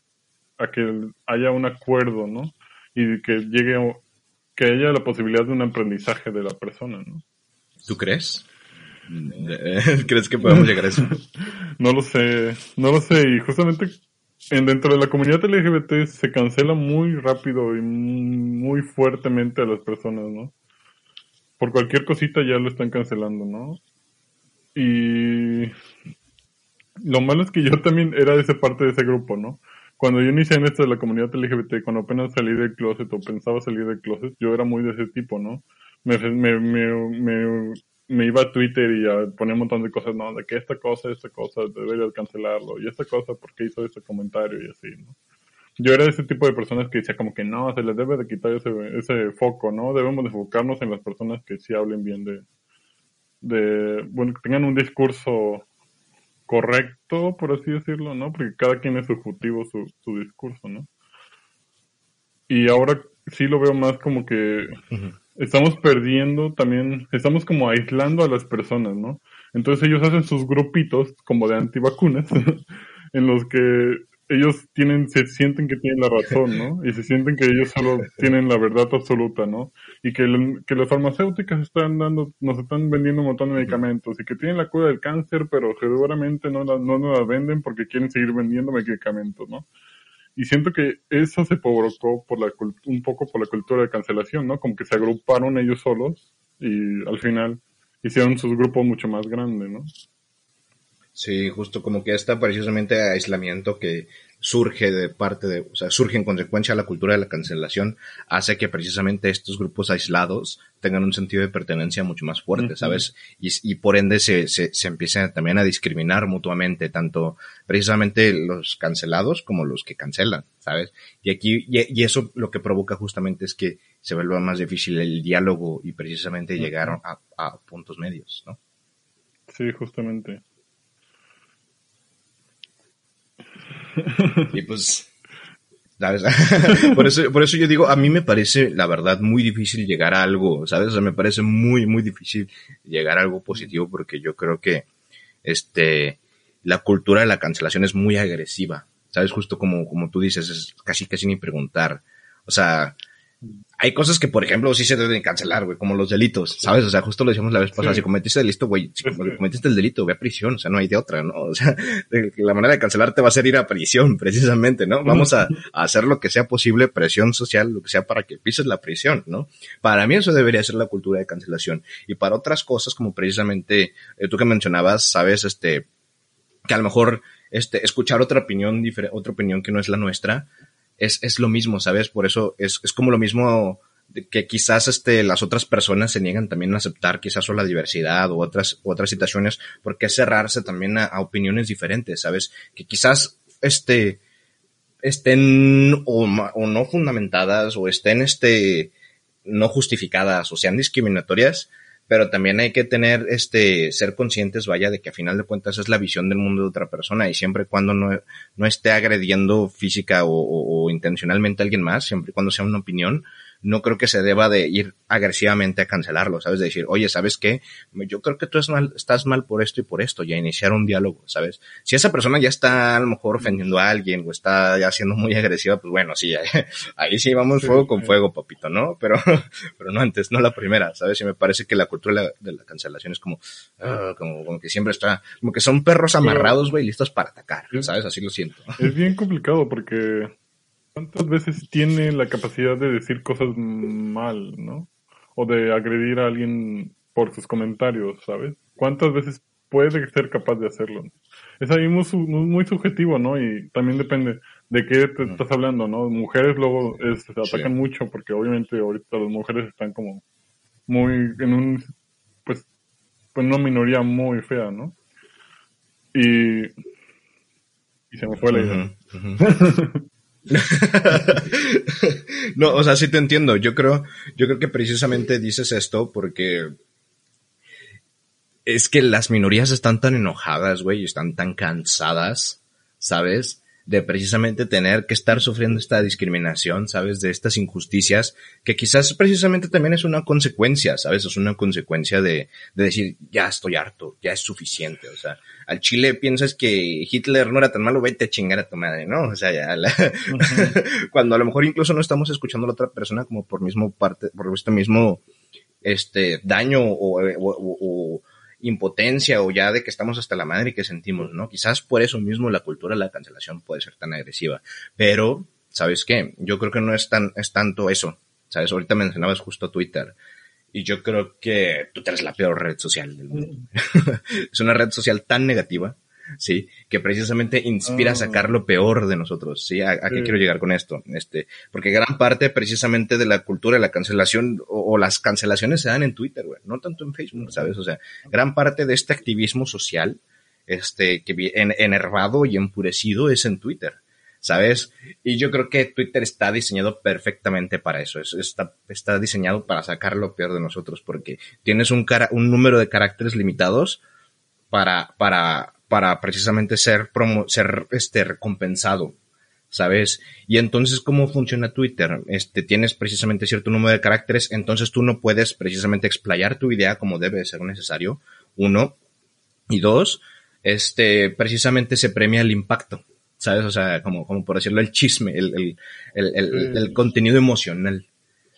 B: a que haya un acuerdo, ¿no? Y que llegue, que haya la posibilidad de un aprendizaje de la persona, ¿no?
A: ¿Tú crees? <laughs> ¿Crees que podemos llegar a eso? <laughs>
B: no lo sé, no lo sé. Y justamente en, dentro de la comunidad LGBT se cancela muy rápido y muy fuertemente a las personas, ¿no? Por cualquier cosita ya lo están cancelando, ¿no? Y lo malo es que yo también era de esa parte de ese grupo, ¿no? Cuando yo inicié en esto de la comunidad LGBT, cuando apenas salí del closet o pensaba salir del closet, yo era muy de ese tipo, ¿no? Me, me, me, me, iba a Twitter y ponía un montón de cosas, no, de que esta cosa, esta cosa, debería cancelarlo, y esta cosa, ¿por qué hizo ese comentario? Y así, ¿no? Yo era de ese tipo de personas que decía como que no, se les debe de quitar ese, ese foco, ¿no? Debemos de enfocarnos en las personas que sí hablen bien de, de, bueno, que tengan un discurso correcto, por así decirlo, ¿no? Porque cada quien es subjetivo su, su discurso, ¿no? Y ahora sí lo veo más como que estamos perdiendo también, estamos como aislando a las personas, ¿no? Entonces ellos hacen sus grupitos como de antivacunas, <laughs> en los que ellos tienen, se sienten que tienen la razón, ¿no? Y se sienten que ellos solo <laughs> tienen la verdad absoluta, ¿no? Y que, que las farmacéuticas están dando, nos están vendiendo un montón de medicamentos y que tienen la cura del cáncer, pero seguramente no la, no nos la venden porque quieren seguir vendiendo medicamentos, ¿no? Y siento que eso se provocó por la, un poco por la cultura de cancelación, ¿no? Como que se agruparon ellos solos y al final hicieron sus grupos mucho más grandes, ¿no?
A: Sí, justo como que este precisamente aislamiento que surge de parte de, o sea, surge en consecuencia de la cultura de la cancelación, hace que precisamente estos grupos aislados tengan un sentido de pertenencia mucho más fuerte, ¿sabes? Y, y, por ende se, se, se empiezan también a discriminar mutuamente, tanto precisamente los cancelados como los que cancelan, ¿sabes? Y aquí, y, eso lo que provoca justamente es que se vuelva más difícil el diálogo y precisamente llegar a, a puntos medios, ¿no?
B: Sí, justamente. <laughs>
A: Y pues, ¿sabes? <laughs> por, eso, por eso yo digo, a mí me parece, la verdad, muy difícil llegar a algo, ¿sabes? O sea, me parece muy, muy difícil llegar a algo positivo porque yo creo que, este, la cultura de la cancelación es muy agresiva, ¿sabes? Justo como, como tú dices, es casi, casi ni preguntar. O sea, hay cosas que, por ejemplo, sí se deben cancelar, güey, como los delitos, ¿sabes? O sea, justo lo decíamos la vez pasada, si cometiste el delito, güey, si cometiste el delito, ve a prisión, o sea, no hay de otra, ¿no? O sea, la manera de cancelarte va a ser ir a prisión, <laughs> precisamente, ¿no? Vamos a, hacer lo que sea posible, presión social, lo que sea para que pises la prisión, ¿no? Para mí eso debería ser la cultura de cancelación. Y para otras cosas, como precisamente, eh, tú que mencionabas, ¿sabes? Este, que a lo mejor, este, escuchar otra opinión, otra opinión que no es la nuestra, es, es lo mismo, ¿sabes? Por eso es, es como lo mismo que quizás este, las otras personas se niegan también a aceptar quizás o la diversidad o otras, otras situaciones, porque es cerrarse también a, opiniones diferentes, ¿sabes? Que quizás este, estén o, o, no fundamentadas o estén este, no justificadas o sean discriminatorias, pero también hay que tener, este, ser conscientes, vaya, de que a final de cuentas es la visión del mundo de otra persona y siempre y cuando no, no esté agrediendo física o, o intencionalmente a alguien más, siempre y cuando sea una opinión, no creo que se deba de ir agresivamente a cancelarlo, ¿sabes? De decir, oye, ¿sabes qué? Yo creo que tú estás mal por esto y por esto, y a iniciar un diálogo, ¿sabes? Si esa persona ya está a lo mejor ofendiendo a alguien o está ya siendo muy agresiva, pues bueno, sí, ahí, <laughs> sí vamos fuego con fuego, papito, ¿no? Pero, <laughs> pero no antes, no la primera, ¿sabes? Y me parece que la cultura de la, cancelación es como, ah, como, como, que siempre está, como que son perros amarrados, güey, listos para atacar, ¿sabes? Así lo siento.
B: Es bien complicado porque ¿Cuántas veces tiene la capacidad de decir cosas mal, no? O de agredir a alguien por sus comentarios, ¿sabes? ¿Cuántas veces puede ser capaz de hacerlo. Es ahí muy, muy subjetivo, ¿no? Y también depende de qué te estás hablando, ¿no? Mujeres luego se atacan mucho porque obviamente ahorita las mujeres están como muy en un, pues, pues una minoría muy fea, ¿no? Y, y se me fue la idea. <laughs> <laughs>
A: no, o sea, sí te entiendo. Yo creo, yo creo que precisamente dices esto porque es que las minorías están tan enojadas, güey, y están tan cansadas, ¿sabes? De precisamente tener que estar sufriendo esta discriminación, ¿sabes? De estas injusticias, que quizás precisamente también es una consecuencia, ¿sabes? Es una consecuencia de, de decir, ya estoy harto, ya es suficiente, o sea, al Chile piensas que Hitler no era tan malo, vete a chingar a tu madre, ¿no? O sea, ya <laughs> cuando a lo mejor incluso no estamos escuchando a la otra persona como por mismo parte, por este mismo, este, daño o, o impotencia o ya de que estamos hasta la madre y que sentimos, ¿no? Quizás por eso mismo la cultura de la cancelación puede ser tan agresiva. Pero, ¿sabes qué? Yo creo que no es tan, es tanto eso. ¿Sabes? Ahorita mencionabas justo Twitter. Y yo creo que Twitter es la peor red social del mundo. <laughs> es una red social tan negativa ¿sí? Que precisamente inspira a sacar ah. lo peor de nosotros, ¿sí? ¿A, qué quiero llegar con esto? Este, porque gran parte precisamente de la cultura de la cancelación o, las cancelaciones se dan en Twitter, güey, no tanto en Facebook, ¿sabes? O sea, gran parte de este activismo social, este, que en, enervado y empurecido es en Twitter. ¿Sabes? Y yo creo que Twitter está diseñado perfectamente para eso. está, está diseñado para sacar lo peor de nosotros, porque tienes un, cara, un número de caracteres limitados para, para, para precisamente ser, promo ser este, recompensado, ¿sabes? Y entonces, ¿cómo funciona Twitter? Este, tienes precisamente cierto número de caracteres, entonces tú no puedes precisamente explayar tu idea como debe ser necesario, uno. Y dos, este, precisamente se premia el impacto, ¿sabes? O sea, como, como por decirlo, el chisme, el, el, el, el contenido emocional,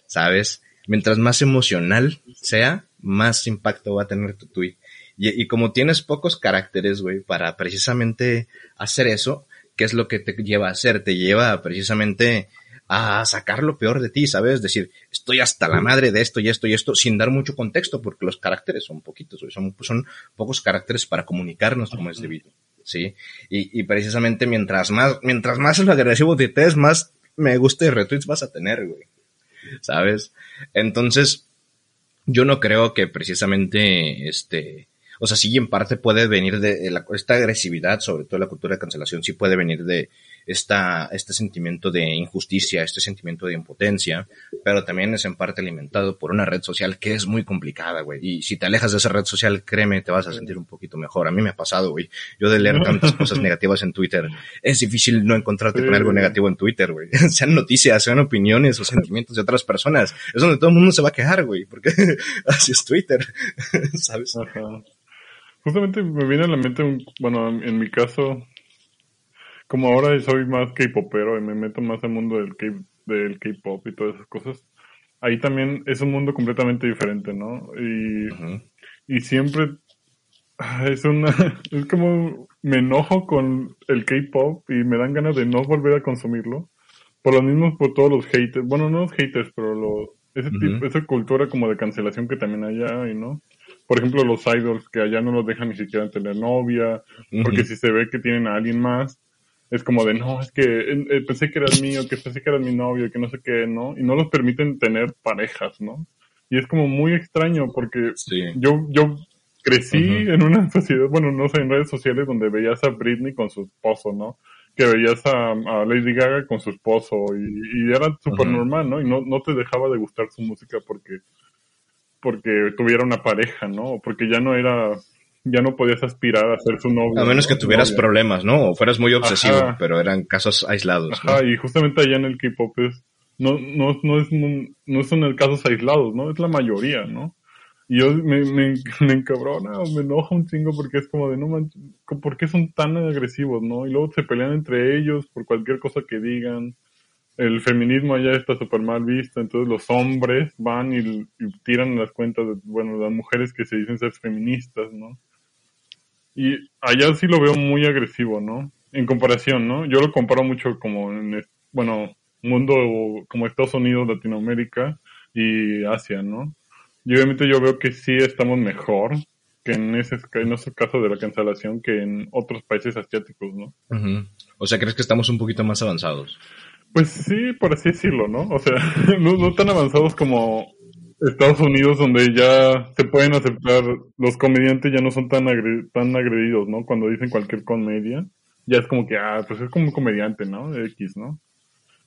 A: ¿sabes? Mientras más emocional sea, más impacto va a tener tu tweet. Y, como tienes pocos caracteres, güey, para precisamente hacer eso, ¿qué es lo que te lleva a hacer? Te lleva precisamente a sacar lo peor de ti, ¿sabes? Decir, estoy hasta la madre de esto y esto y esto, sin dar mucho contexto, porque los caracteres son poquitos, güey, son, son pocos caracteres para comunicarnos como es debido, ¿sí? Y, y precisamente mientras más, mientras más el agresivo te estés, más me gusta y retweets vas a tener, güey, ¿sabes? Entonces, yo no creo que precisamente, este, o sea, sí en parte puede venir de la, esta agresividad, sobre todo la cultura de cancelación, sí puede venir de esta, este sentimiento de injusticia, este sentimiento de impotencia, pero también es en parte alimentado por una red social que es muy complicada, güey. Y si te alejas de esa red social, créeme, te vas a sentir un poquito mejor. A mí me ha pasado, güey. Yo de leer tantas cosas negativas en Twitter, es difícil no encontrarte con algo negativo en Twitter, güey. <laughs> sean noticias, sean opiniones o sentimientos de otras personas. Es donde todo el mundo se va a quejar, güey, porque <laughs> así es Twitter, <laughs> ¿sabes?
B: Justamente me viene a la mente, un, bueno, en mi caso, como ahora soy más K-popero y me meto más al mundo del K del K-pop y todas esas cosas, ahí también es un mundo completamente diferente, ¿no? Y, y siempre ah, es una, <laughs> es como me enojo con el K-pop y me dan ganas de no volver a consumirlo. Por lo mismo, por todos los haters, bueno, no los haters, pero lo, ese tipo, esa cultura como de cancelación que también hay ahí, ¿no? por ejemplo, los idols que allá no los dejan ni siquiera tener novia, porque si se ve que tienen a alguien más, es como de, no, es que eh, pensé que eras mío, que pensé que eras mi novio, que no sé qué, ¿no? Y no los permiten tener parejas, ¿no? Y es como muy extraño porque yo, yo crecí en una <laughs> sociedad, bueno, no sé, en redes sociales donde veías a Britney con su esposo, ¿no? Que veías a, Lady Gaga con su esposo y, era súper normal, ¿no? Y no, no te dejaba de gustar su música porque porque tuviera una pareja, ¿no? Porque ya no era, ya no podías aspirar a ser su novio.
A: A menos que tuvieras problemas, ¿no? O fueras muy obsesivo, pero eran casos aislados.
B: Ajá, y justamente allá en el K-pop es, no, no, no, es, no, son casos aislados, ¿no? Es la mayoría, ¿no? Y yo me, me, <laughs> me encabrona o me enoja un chingo porque es como de, no manches, ¿por qué son tan agresivos, no? Y luego se pelean entre ellos por cualquier cosa que digan el feminismo allá está súper mal visto, entonces los hombres van y, tiran las cuentas de, bueno, las mujeres que se dicen ser feministas, ¿no? Y allá sí lo veo muy agresivo, ¿no? En comparación, ¿no? Yo lo comparo mucho como en, bueno, mundo como Estados Unidos, Latinoamérica y Asia, ¿no? Y obviamente yo veo que sí estamos mejor que en ese, en ese caso de la cancelación que en otros países asiáticos, ¿no?
A: O sea, ¿crees que estamos un poquito más avanzados?
B: Pues sí, por así decirlo, ¿no? O sea, <laughs> no, tan avanzados como Estados Unidos, donde ya se pueden aceptar, los comediantes ya no son tan, tan agredidos, ¿no? Cuando dicen cualquier comedia, ya es como que, ah, pues es como un comediante, ¿no? X, ¿no?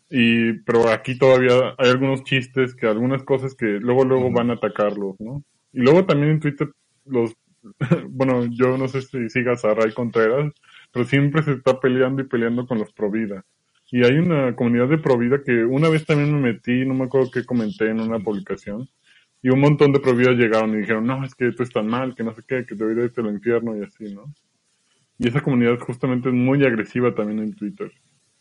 B: Y, pero aquí todavía hay algunos chistes que algunas cosas que luego, luego van a atacarlos, ¿no? Y luego también en Twitter, los, <laughs> bueno, yo no sé si sigas a Ray Contreras, pero siempre se está peleando y peleando con los Provida. Y hay una comunidad de Provida que una vez también me metí, no me acuerdo qué comenté en una publicación, y un montón de Provida llegaron y dijeron, no, es que esto es tan mal, que no sé qué, que debería irte al infierno y así, ¿no? Y esa comunidad justamente es muy agresiva también en Twitter.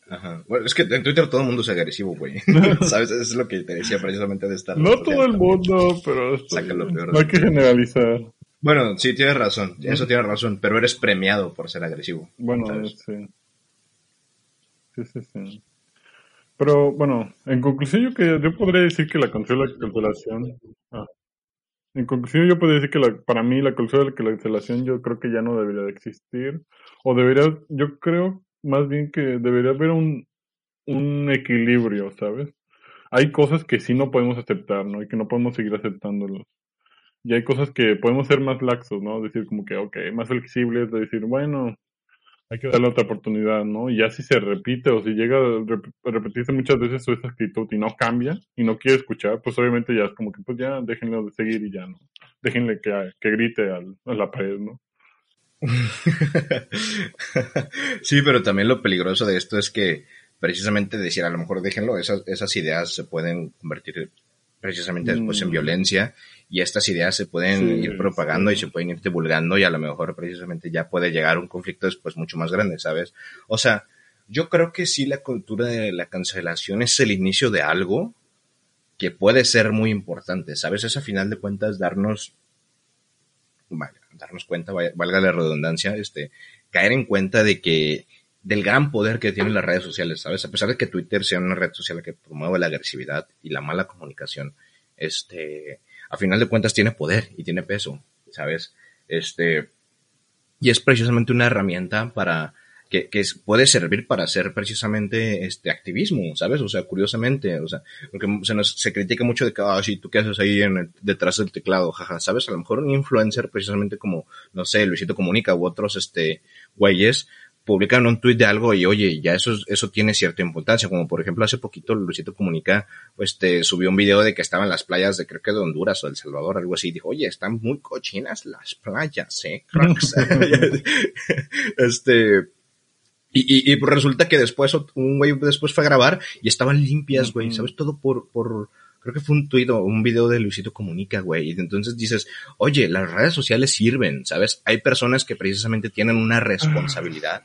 A: Ajá. Bueno, es que en Twitter todo el mundo es agresivo, güey. <laughs> <laughs> ¿Sabes? Eso es lo que te decía precisamente de estar.
B: No todo el mundo, pero. No hay que generalizar.
A: Bueno, sí, tienes razón. Eso tienes razón. Pero eres premiado por ser agresivo.
B: Bueno, sí. Sí, sí, sí. Pero bueno, en conclusión, yo, que, yo podría decir que la cancelación. Ah, en conclusión, yo podría decir que la, para mí la cultura de la cancelación yo creo que ya no debería de existir. O debería, yo creo más bien que debería haber un, un equilibrio, ¿sabes? Hay cosas que sí no podemos aceptar, ¿no? Y que no podemos seguir aceptándolos. Y hay cosas que podemos ser más laxos, ¿no? Decir como que, ok, más flexibles, de decir, bueno, hay que darle otra oportunidad, ¿no? Y ya si se repite o si llega a repetirse muchas veces su esa actitud y no cambia y no quiere escuchar, pues obviamente ya es como que, pues ya déjenlo de seguir y ya, ¿no? Déjenle que, que grite al, a la pared, ¿no? <laughs>
A: sí, pero también lo peligroso de esto es que precisamente decir, a lo mejor déjenlo, esas, esas ideas se pueden convertir precisamente después en mm. violencia y estas ideas se pueden ir propagando y se pueden ir divulgando y a lo mejor precisamente ya puede llegar un conflicto después mucho más grande, ¿sabes? O sea, yo creo que sí la cultura de la cancelación es el inicio de algo que puede ser muy importante, ¿sabes? Es a final de cuentas darnos, darnos cuenta, valga la redundancia, este, caer en cuenta de que del gran poder que tienen las redes sociales, ¿sabes? A pesar de que Twitter sea una red social que promueve la agresividad y la mala comunicación, este, a final de cuentas tiene poder y tiene peso, ¿sabes? Este, y es precisamente una herramienta para, que, que puede servir para hacer precisamente este activismo, ¿sabes? O sea, curiosamente, o sea, porque se nos se critica mucho de que, ah, sí, tú qué haces ahí en detrás del teclado, jaja, ¿sabes? A lo mejor un influencer precisamente como, no sé, Luisito Comunica u otros, este, güeyes, publican un tuit de algo y oye, ya eso, eso tiene cierta importancia, como por ejemplo hace poquito Luisito Comunica, pues te subió un video de que estaban las playas de creo que de Honduras o El Salvador, algo así, y dijo, oye, están muy cochinas las playas, eh, <laughs> cracks. <laughs> este, y, y, pues resulta que después, un güey después fue a grabar y estaban limpias, güey, ¿sabes? Todo por, por, creo que fue un tuit o un video de Luisito Comunica, güey. Y entonces dices, oye, las redes sociales sirven, ¿sabes? Hay personas que precisamente tienen una responsabilidad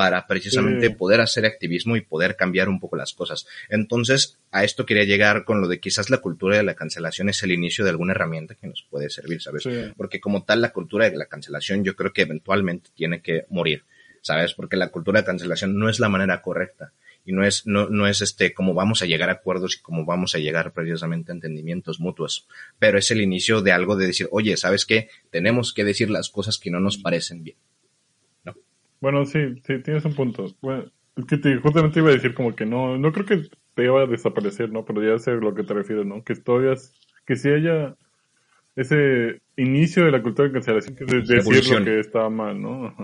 A: para precisamente poder hacer activismo y poder cambiar un poco las cosas. Entonces, a esto quería llegar con lo de quizás la cultura de la cancelación es el inicio de alguna herramienta que nos puede servir, ¿sabes? Porque como tal, la cultura de la cancelación yo creo que eventualmente tiene que morir, ¿sabes? Porque la cultura de cancelación no es la manera correcta y no es, no, no es este, cómo vamos a llegar a acuerdos y cómo vamos a llegar precisamente a entendimientos mutuos, pero es el inicio de algo de decir, oye, ¿sabes qué? Tenemos que decir las cosas que no nos parecen bien.
B: Bueno, sí, sí, tienes un punto. Bueno, es que te, justamente iba a decir como que no, no creo que te iba a desaparecer, ¿no? Pero ya sé a lo que te refieres, ¿no? Que todavía, que si haya ese inicio de la cultura de cancelación, que es decir lo que está mal, ¿no?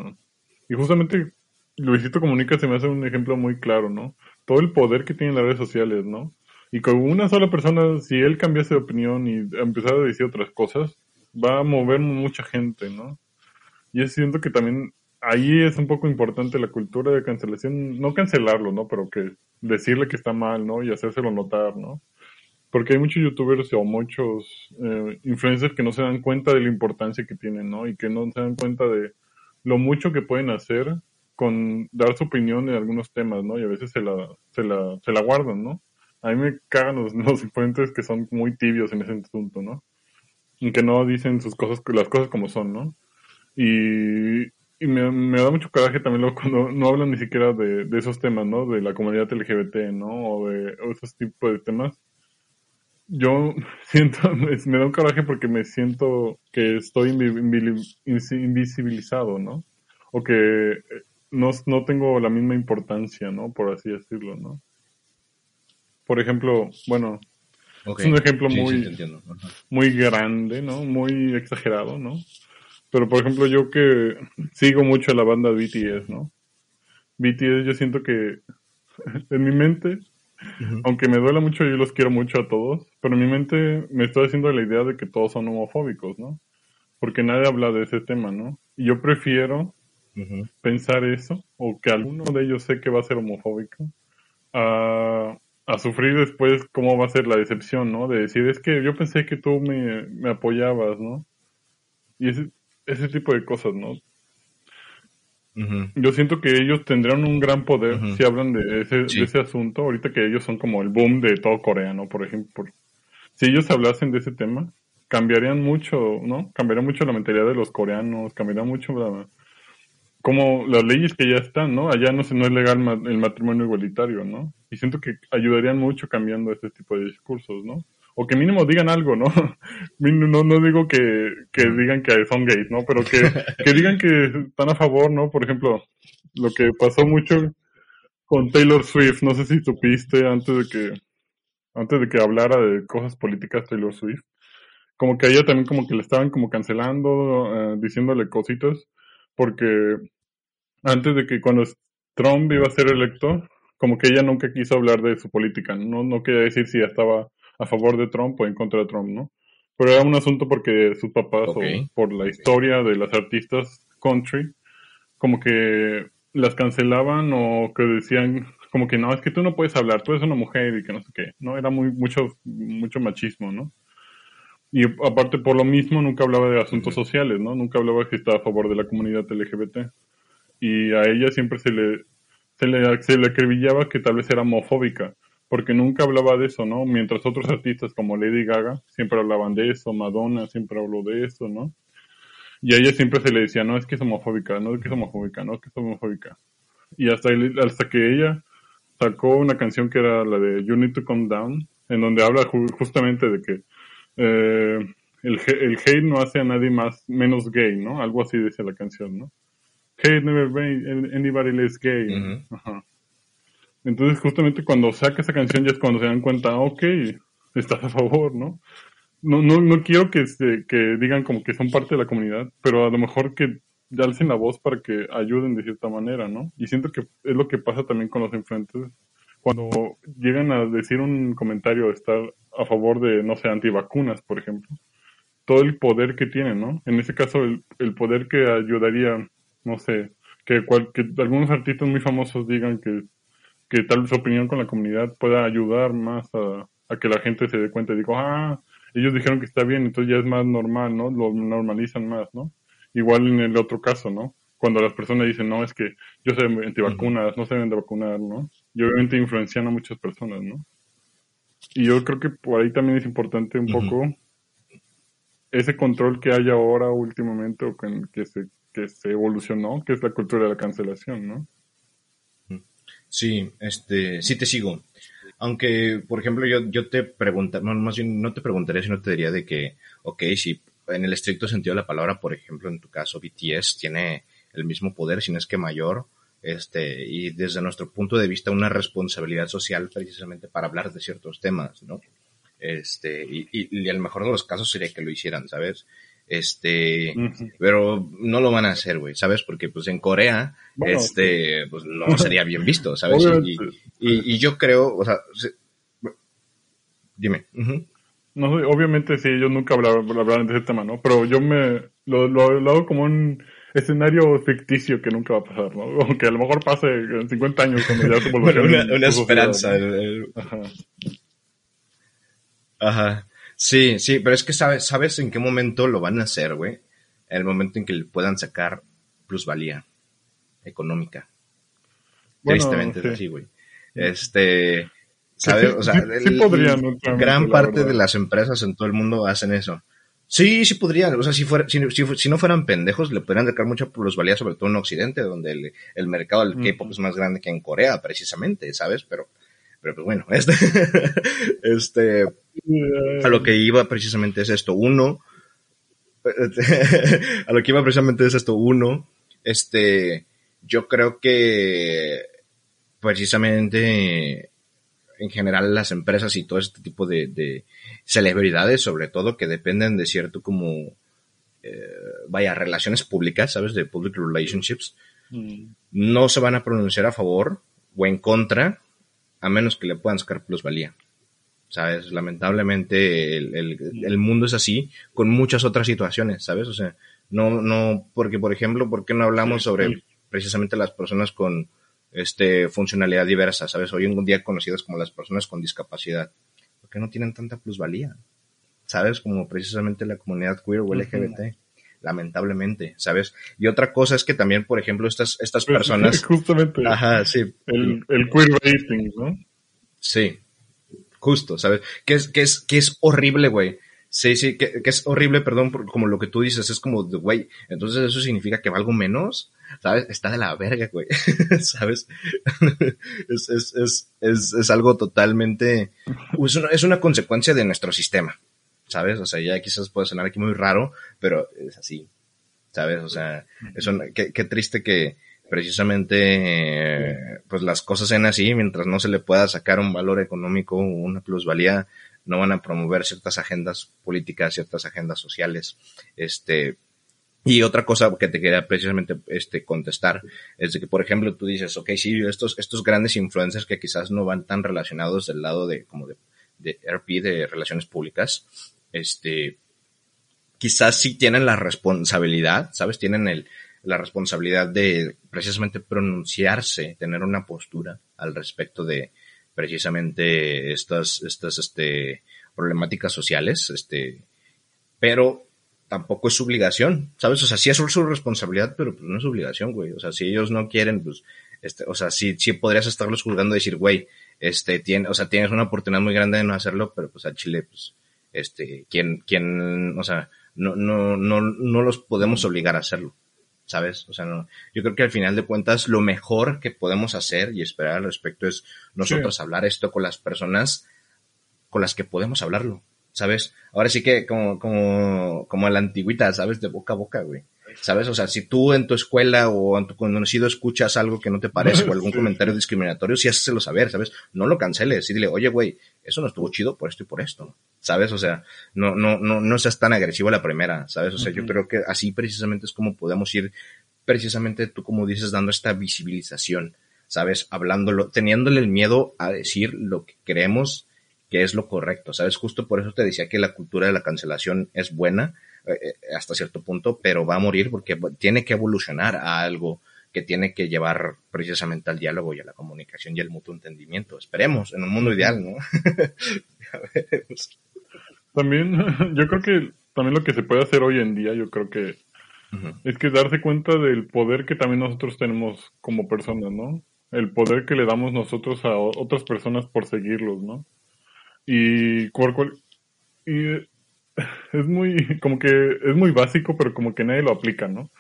B: Y justamente Luisito Comunica se me hace un ejemplo muy claro, ¿no? Todo el poder que tienen las redes sociales, ¿no? Y con una sola persona, si él cambiase de opinión y empezara a decir otras cosas, va a mover mucha gente, ¿no? Y es siento que también ahí es un poco importante la cultura de cancelación, no cancelarlo, ¿no? Pero que decirle que está mal, ¿no? Y hacérselo notar, ¿no? Porque hay muchos youtubers o muchos eh, influencers que no se dan cuenta de la importancia que tienen, ¿no? Y que no se dan cuenta de lo mucho que pueden hacer con dar su opinión en algunos temas, ¿no? Y a veces se la, se la, se la guardan, ¿no? A mí me cagan los, <laughs> los influencers que son muy tibios en ese asunto, ¿no? Y que no dicen sus cosas, las cosas como son, ¿no? Y, y me, me, da mucho coraje también luego cuando no hablan ni siquiera de, de, esos temas, ¿no? De la comunidad LGBT, ¿no? O de esos tipos de temas. yo <laughs> siento, me da un coraje porque me siento que estoy invisibilizado, ¿no? O que eh, no, no tengo la misma importancia, ¿no? Por así decirlo, ¿no? Por ejemplo, bueno, es un ejemplo muy, muy grande, ¿no? Muy exagerado, ¿no? Pero por ejemplo, yo que sigo mucho a la banda BTS, ¿no? BTS yo siento que <laughs> en mi mente aunque me duela mucho, yo los quiero mucho a todos, pero en mi mente me estoy haciendo la idea de que todos son homofóbicos, ¿no? Porque nadie habla de ese tema, ¿no? Y yo prefiero pensar eso, o que alguno de ellos sé que va a ser homofóbico, a, sufrir después cómo va a ser la decepción, ¿no? De decir, es que yo pensé que tú me, apoyabas, ¿no? Y ese, ese tipo de cosas, ¿no? Yo siento que ellos tendrán un gran poder si hablan de ese, de ese asunto, ahorita que ellos son como el boom de todo Corea, ¿no? Por ejemplo, si ellos hablasen de ese tema, cambiarían mucho, ¿no? Cambiaría mucho la mentalidad de los coreanos, cambiaría mucho la, como las leyes que ya están, ¿no? Allá no, no es legal el matrimonio igualitario, ¿no? Y siento que ayudarían mucho cambiando ese tipo de discursos, ¿no? O que mínimo digan algo, ¿no? <laughs> No, no digo que, que digan que son gays, ¿no? Pero que, <laughs> que digan que están a favor, ¿no? Por ejemplo, lo que pasó mucho con Taylor Swift, no sé si supiste antes de que, antes de que hablara de cosas políticas Taylor Swift, como que a ella también como que le estaban como cancelando, eh, diciéndole cositas, porque antes de que cuando Trump iba a ser electo, como que ella nunca quiso hablar de su política, no, no quería decir si ya estaba a favor de Trump o en contra de Trump, ¿no? Pero era un asunto porque sus papás o por la historia de las artistas country, como que las cancelaban o que decían como que no, es que tú no puedes hablar, tú eres una mujer y que no sé qué, ¿no? Era muy, mucho, mucho machismo, ¿no? Y aparte por lo mismo nunca hablaba de asuntos sociales, ¿no? Nunca hablaba que estaba a favor de la comunidad LGBT. Y a ella siempre se le, se le, se le acribillaba que tal vez era homofóbica porque nunca hablaba de eso, ¿no? Mientras otros artistas como Lady Gaga siempre hablaban de eso, Madonna siempre habló de eso, ¿no? Y a ella siempre se le decía, no, es que es homofóbica, no es que es homofóbica, no es que es homofóbica. Y hasta, hasta que ella sacó una canción que era la de You Need to Calm Down, en donde habla justamente de que eh, el, el hate no hace a nadie más menos gay, ¿no? Algo así dice la canción, ¿no? Hate never made anybody less gay. Ajá. Entonces, justamente cuando saca esa canción ya es cuando se dan cuenta, ok, estás a favor, ¿no? No, no, no quiero que, que digan como que son parte de la comunidad, pero a lo mejor que alcen la voz para que ayuden de cierta manera, ¿no? Y siento que es lo que pasa también con los enfrentes. Cuando llegan a decir un comentario, estar a favor de, no sé, antivacunas, por ejemplo, todo el poder que tienen, ¿no? En ese caso, el, el poder que ayudaría, no sé, que, que algunos artistas muy famosos digan que que tal vez su opinión con la comunidad pueda ayudar más a, que la gente se dé cuenta y diga, ah, ellos dijeron que está bien, entonces ya es más normal, ¿no? Lo normalizan más, ¿no? Igual en el otro caso, ¿no? Cuando las personas dicen, no, es que yo soy antivacunas, no se deben de vacunar, ¿no? Y obviamente influencian a muchas personas, ¿no? Y yo creo que por ahí también es importante un poco ese control que hay ahora últimamente o que, que, se, que se evolucionó, que es la cultura de la cancelación, ¿no?
A: Sí, este, sí te sigo. Aunque, por ejemplo, yo, yo te pregunto, no, más bien no te preguntaría, sino te diría de que, ok, si en el estricto sentido de la palabra, por ejemplo, en tu caso, BTS tiene el mismo poder, si no es que mayor, este, y desde nuestro punto de vista una responsabilidad social precisamente para hablar de ciertos temas, ¿no? Este, y, y, y, lo mejor de los casos sería que lo hicieran, ¿sabes? Este, pero no lo van a hacer, güey, ¿sabes? Porque pues en Corea, este, pues no sería bien visto, ¿sabes? Y, y, yo creo, o sea, dime.
B: No, obviamente sí, ellos nunca hablaron, de ese tema, ¿no? Pero yo me lo, lo, hago como un escenario ficticio que nunca va a pasar, ¿no? <laughs> Aunque a lo mejor pase en 50 años cuando ya se <laughs>
A: bueno, una, una esperanza. Ajá. Ajá. Sí, sí, pero es que sabes, sabes en qué momento lo van a hacer, güey. El momento en que le puedan sacar plusvalía económica. Tristemente es así, güey. Este, ¿sabes? o sea, gran parte de las empresas en todo el mundo hacen eso. Sí, sí podrían. O sea, si, fuera, si, si, no fueran pendejos, le podrían sacar mucha plusvalía, sobre todo en Occidente, donde el, el mercado del K-pop es más grande que en Corea, precisamente, ¿sabes? Pero Pero pues bueno, <laughs> este, este, a lo que iba precisamente es esto. Uno, <laughs> a lo que iba precisamente es esto. Uno, este, yo creo que precisamente en general las empresas y todo este tipo de, celebridades, sobre todo, que dependen de cierto como, eh, vaya, relaciones públicas, ¿sabes? De public relationships, mm. no se van a pronunciar a favor o en contra, a menos que le puedan sacar plusvalía. ¿Sabes? Lamentablemente el, el, mundo es así con muchas otras situaciones, ¿sabes? O sea, no, no, porque por ejemplo, ¿por qué no hablamos sobre precisamente las personas con este, funcionalidad diversa, ¿sabes? Hoy en día conocidas como las personas con discapacidad, porque no tienen tanta plusvalía, ¿sabes? Como precisamente la comunidad queer o LGBT. Lamentablemente, ¿sabes? Y otra cosa es que también, por ejemplo, estas, estas pues, personas. <laughs>
B: Justamente.
A: Ajá, sí.
B: El, el queer rating, ¿no?
A: Sí. Justo, ¿sabes? Que es, que es, que es horrible, güey. Sí, sí, que, que, es horrible, perdón, por, como lo que tú dices, es como, güey, entonces eso significa que valgo menos. ¿sabes? Está de la verga, güey, <laughs> ¿sabes? <laughs> es, es, es, es, es algo totalmente, es una, es una consecuencia de nuestro sistema, ¿sabes? O sea, ya quizás puede sonar aquí muy raro, pero es así, ¿sabes? O sea, es qué, qué triste que precisamente, pues las cosas sean así, mientras no se le pueda sacar un valor económico, una plusvalía, no van a promover ciertas agendas políticas, ciertas agendas sociales, este, y otra cosa que te quería precisamente este, contestar es de que, por ejemplo, tú dices, ok, sí, estos, estos grandes influencers que quizás no van tan relacionados del lado de, como de, de RP, de relaciones públicas, este, quizás sí tienen la responsabilidad, ¿sabes? Tienen el, la responsabilidad de precisamente pronunciarse, tener una postura al respecto de precisamente estas, estas, este, problemáticas sociales, este, pero tampoco es su obligación, ¿sabes? O sea, sí es su responsabilidad, pero pues no es su obligación, güey. O sea, si ellos no quieren, pues, este, o sea, sí, sí podrías estarlos juzgando y decir, güey, este, tiene, o sea, tienes una oportunidad muy grande de no hacerlo, pero pues al Chile, pues, este, quien, quien, o sea, no, no, no, no los podemos obligar a hacerlo, ¿sabes? O sea, no, yo creo que al final de cuentas lo mejor que podemos hacer y esperar al respecto es nosotros hablar esto con las personas con las que podemos hablarlo. ¿sabes? Ahora sí que como, como, como a la antigüita, ¿sabes? De boca a boca, güey. ¿Sabes? O sea, si tú en tu escuela o en tu conocido escuchas algo que no te parece o algún <laughs> comentario discriminatorio, sí hacéselo saber, ¿sabes? No lo canceles y dile, oye, güey, eso no estuvo chido por esto y por esto, ¿sabes? O sea, no, no, no, no seas tan agresivo a la primera, ¿sabes? O sea, yo creo que así precisamente es como podemos ir, precisamente tú como dices, dando esta visibilización, ¿sabes? Hablándolo, teniéndole el miedo a decir lo que creemos que es lo correcto, ¿sabes? Justo por eso te decía que la cultura de la cancelación es buena eh, eh, hasta cierto punto, pero va a morir porque tiene que evolucionar a algo que tiene que llevar precisamente al diálogo y a la comunicación y al mutuo entendimiento. Esperemos, en un mundo ideal, ¿no? <laughs>
B: también, yo creo que también lo que se puede hacer hoy en día, yo creo que es que darse cuenta del poder que también nosotros tenemos como personas, ¿no? El poder que le damos nosotros a otras personas por seguirlos, ¿no? Y, y <laughs> es muy, como que es muy básico, pero como que nadie lo aplica, ¿no?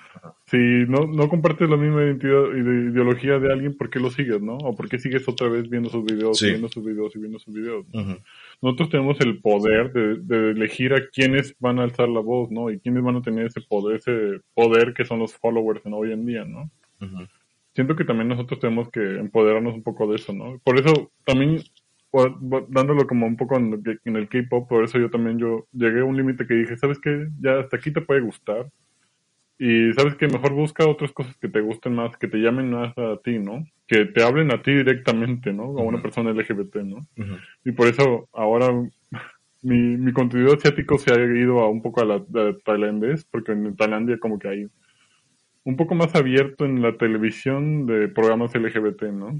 B: Si no, no compartes la misma identidad y de ideología de alguien, ¿por qué lo sigues, no? O ¿por qué sigues otra vez viendo sus videos, viendo sus videos y viendo sus videos? Nosotros tenemos el poder de, de, elegir a quiénes van a alzar la voz, ¿no? Y quiénes van a tener ese poder, ese poder que son los followers en hoy en día, ¿no? Siento que también nosotros tenemos que empoderarnos un poco de eso, ¿no? Por eso también dándolo como un poco en, el K-pop, por eso yo también yo llegué a un límite que dije, ¿sabes qué? Ya hasta aquí te puede gustar. Y sabes que mejor busca otras cosas que te gusten más, que te llamen más a ti, ¿no? Que te hablen a ti directamente, ¿no? A una persona LGBT, ¿no? Y por eso ahora <laughs> mi, mi contenido asiático se ha ido a un poco a la, tailandés, porque en Tailandia como que hay un poco más abierto en la televisión de programas LGBT, ¿no?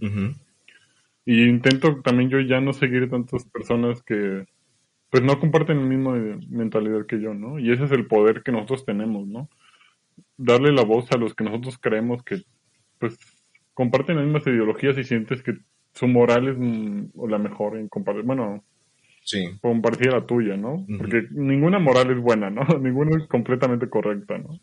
B: Y intento también yo ya no seguir tantas personas que pues no comparten la misma mentalidad que yo, ¿no? Y ese es el poder que nosotros tenemos, ¿no? Darle la voz a los que nosotros creemos que pues comparten las mismas ideologías y sientes que su moral es mm, la mejor en compartir, bueno,
A: sí.
B: compartir la tuya, ¿no? Porque ninguna moral es buena, ¿no? <laughs> ninguna es completamente correcta, ¿no?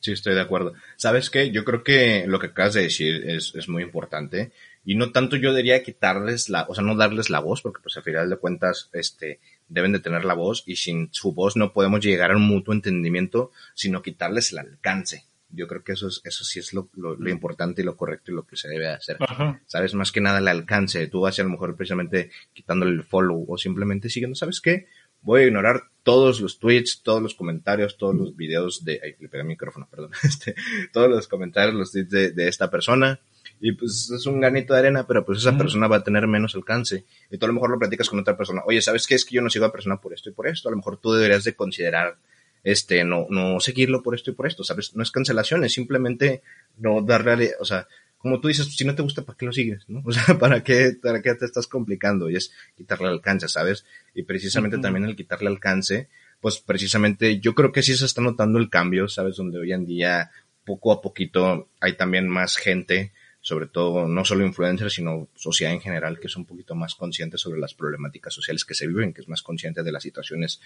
A: Sí, estoy de acuerdo. ¿Sabes qué? Yo creo que lo que acabas de decir es, es muy importante y no tanto yo diría quitarles la, o sea, no darles la voz, porque pues al final de cuentas, este, deben de tener la voz y sin su voz no podemos llegar a un mutuo entendimiento, sino quitarles el alcance. Yo creo que eso es, eso sí es lo, lo, importante y lo correcto y lo que se debe hacer. Sabes, más que nada el alcance. Tú vas a lo mejor precisamente quitándole el follow o simplemente siguiendo, ¿sabes qué? Voy a ignorar todos los tweets, todos los comentarios, todos los videos de, ay, le pegué el micrófono, perdón, <laughs> este, todos los comentarios, los tweets de, de esta persona y pues es un granito de arena, pero pues esa persona va a tener menos alcance. Y tú a lo mejor lo platicas con otra persona. Oye, ¿sabes qué? Es que yo no sigo a persona por esto y por esto. A lo mejor tú deberías de considerar, este, no, no seguirlo por esto y por esto, ¿sabes? No es cancelación, es simplemente no darle, o sea, como tú dices, si no te gusta, ¿para qué lo sigues? ¿no? <laughs> O sea, ¿para qué, ¿para qué te estás complicando? Y es quitarle alcance, ¿sabes? Y precisamente también el quitarle alcance, pues precisamente yo creo que sí se está notando el cambio, ¿sabes? Donde hoy en día, poco a poquito, hay también más gente sobre todo no solo influencers, sino sociedad en general, que es un poquito más consciente sobre las problemáticas sociales que se viven, que es más consciente de las situaciones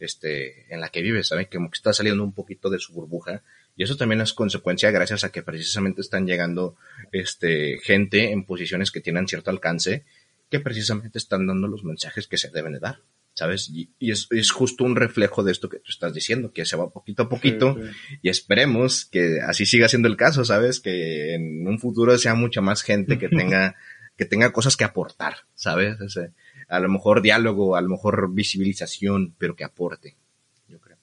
A: este, en la que vive, ¿saben? Que está saliendo un poquito de su burbuja. Y eso también es consecuencia gracias a que precisamente están llegando este, gente en posiciones que tienen cierto alcance, que precisamente están dando los mensajes que se deben de dar. ¿Sabes? Y, es, es, justo un reflejo de esto que tú estás diciendo, que se va poquito a poquito y esperemos que así siga siendo el caso, ¿sabes? Que en un futuro sea mucha más gente que <laughs> tenga, que tenga cosas que aportar, ¿sabes? a lo mejor diálogo, a lo mejor visibilización, pero que aporte, yo creo.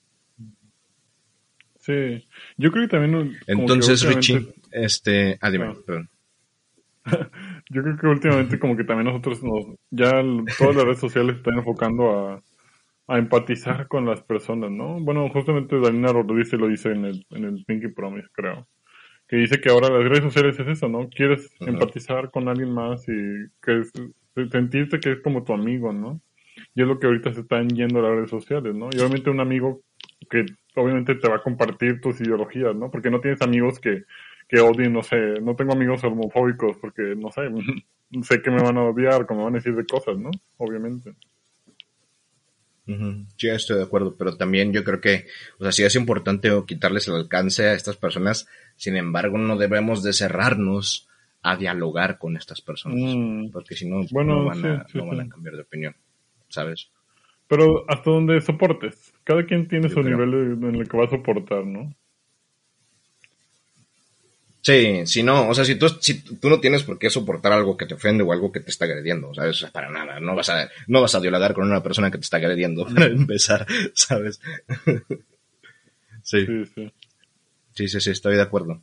B: Sí, yo creo que también...
A: Entonces, Richie, este... Ah, dime, ah. perdón. <laughs>
B: Yo creo que últimamente como que también nosotros nos, ya todas las redes sociales están enfocando a, a empatizar con las personas, ¿no? Bueno, justamente Daniela Rodríguez lo dice en el, en el Pinky Promise, creo. Que dice que ahora las redes sociales es eso, ¿no? Quieres empatizar con alguien más y que es, sentirte que es como tu amigo, ¿no? Y es lo que ahorita se están yendo a las redes sociales, ¿no? Y obviamente un amigo que obviamente te va a compartir tus ideologías, ¿no? Porque no tienes amigos que que odien, no sé, no tengo amigos homofóbicos porque, no sé, <laughs> sé que me van a odiar, como van a decir de cosas, ¿no? Obviamente.
A: Sí, estoy de acuerdo, pero también yo creo que, o sea, sí es importante quitarles el alcance a estas personas, sin embargo, no debemos de cerrarnos a dialogar con estas personas, mm. porque si no, no, van, a, no van a cambiar de opinión, ¿sabes?
B: Pero hasta donde soportes, cada quien tiene su nivel en el que va a soportar, ¿no?
A: Sí, si no, o sea, si tú, si tú no tienes por qué soportar algo que te ofende o algo que te está agrediendo, o sea, eso es para nada, no vas a, no vas a dialogar con una persona que te está agrediendo <laughs> para empezar, ¿sabes? <laughs> sí. Sí, sí. Sí, sí, sí, estoy de acuerdo.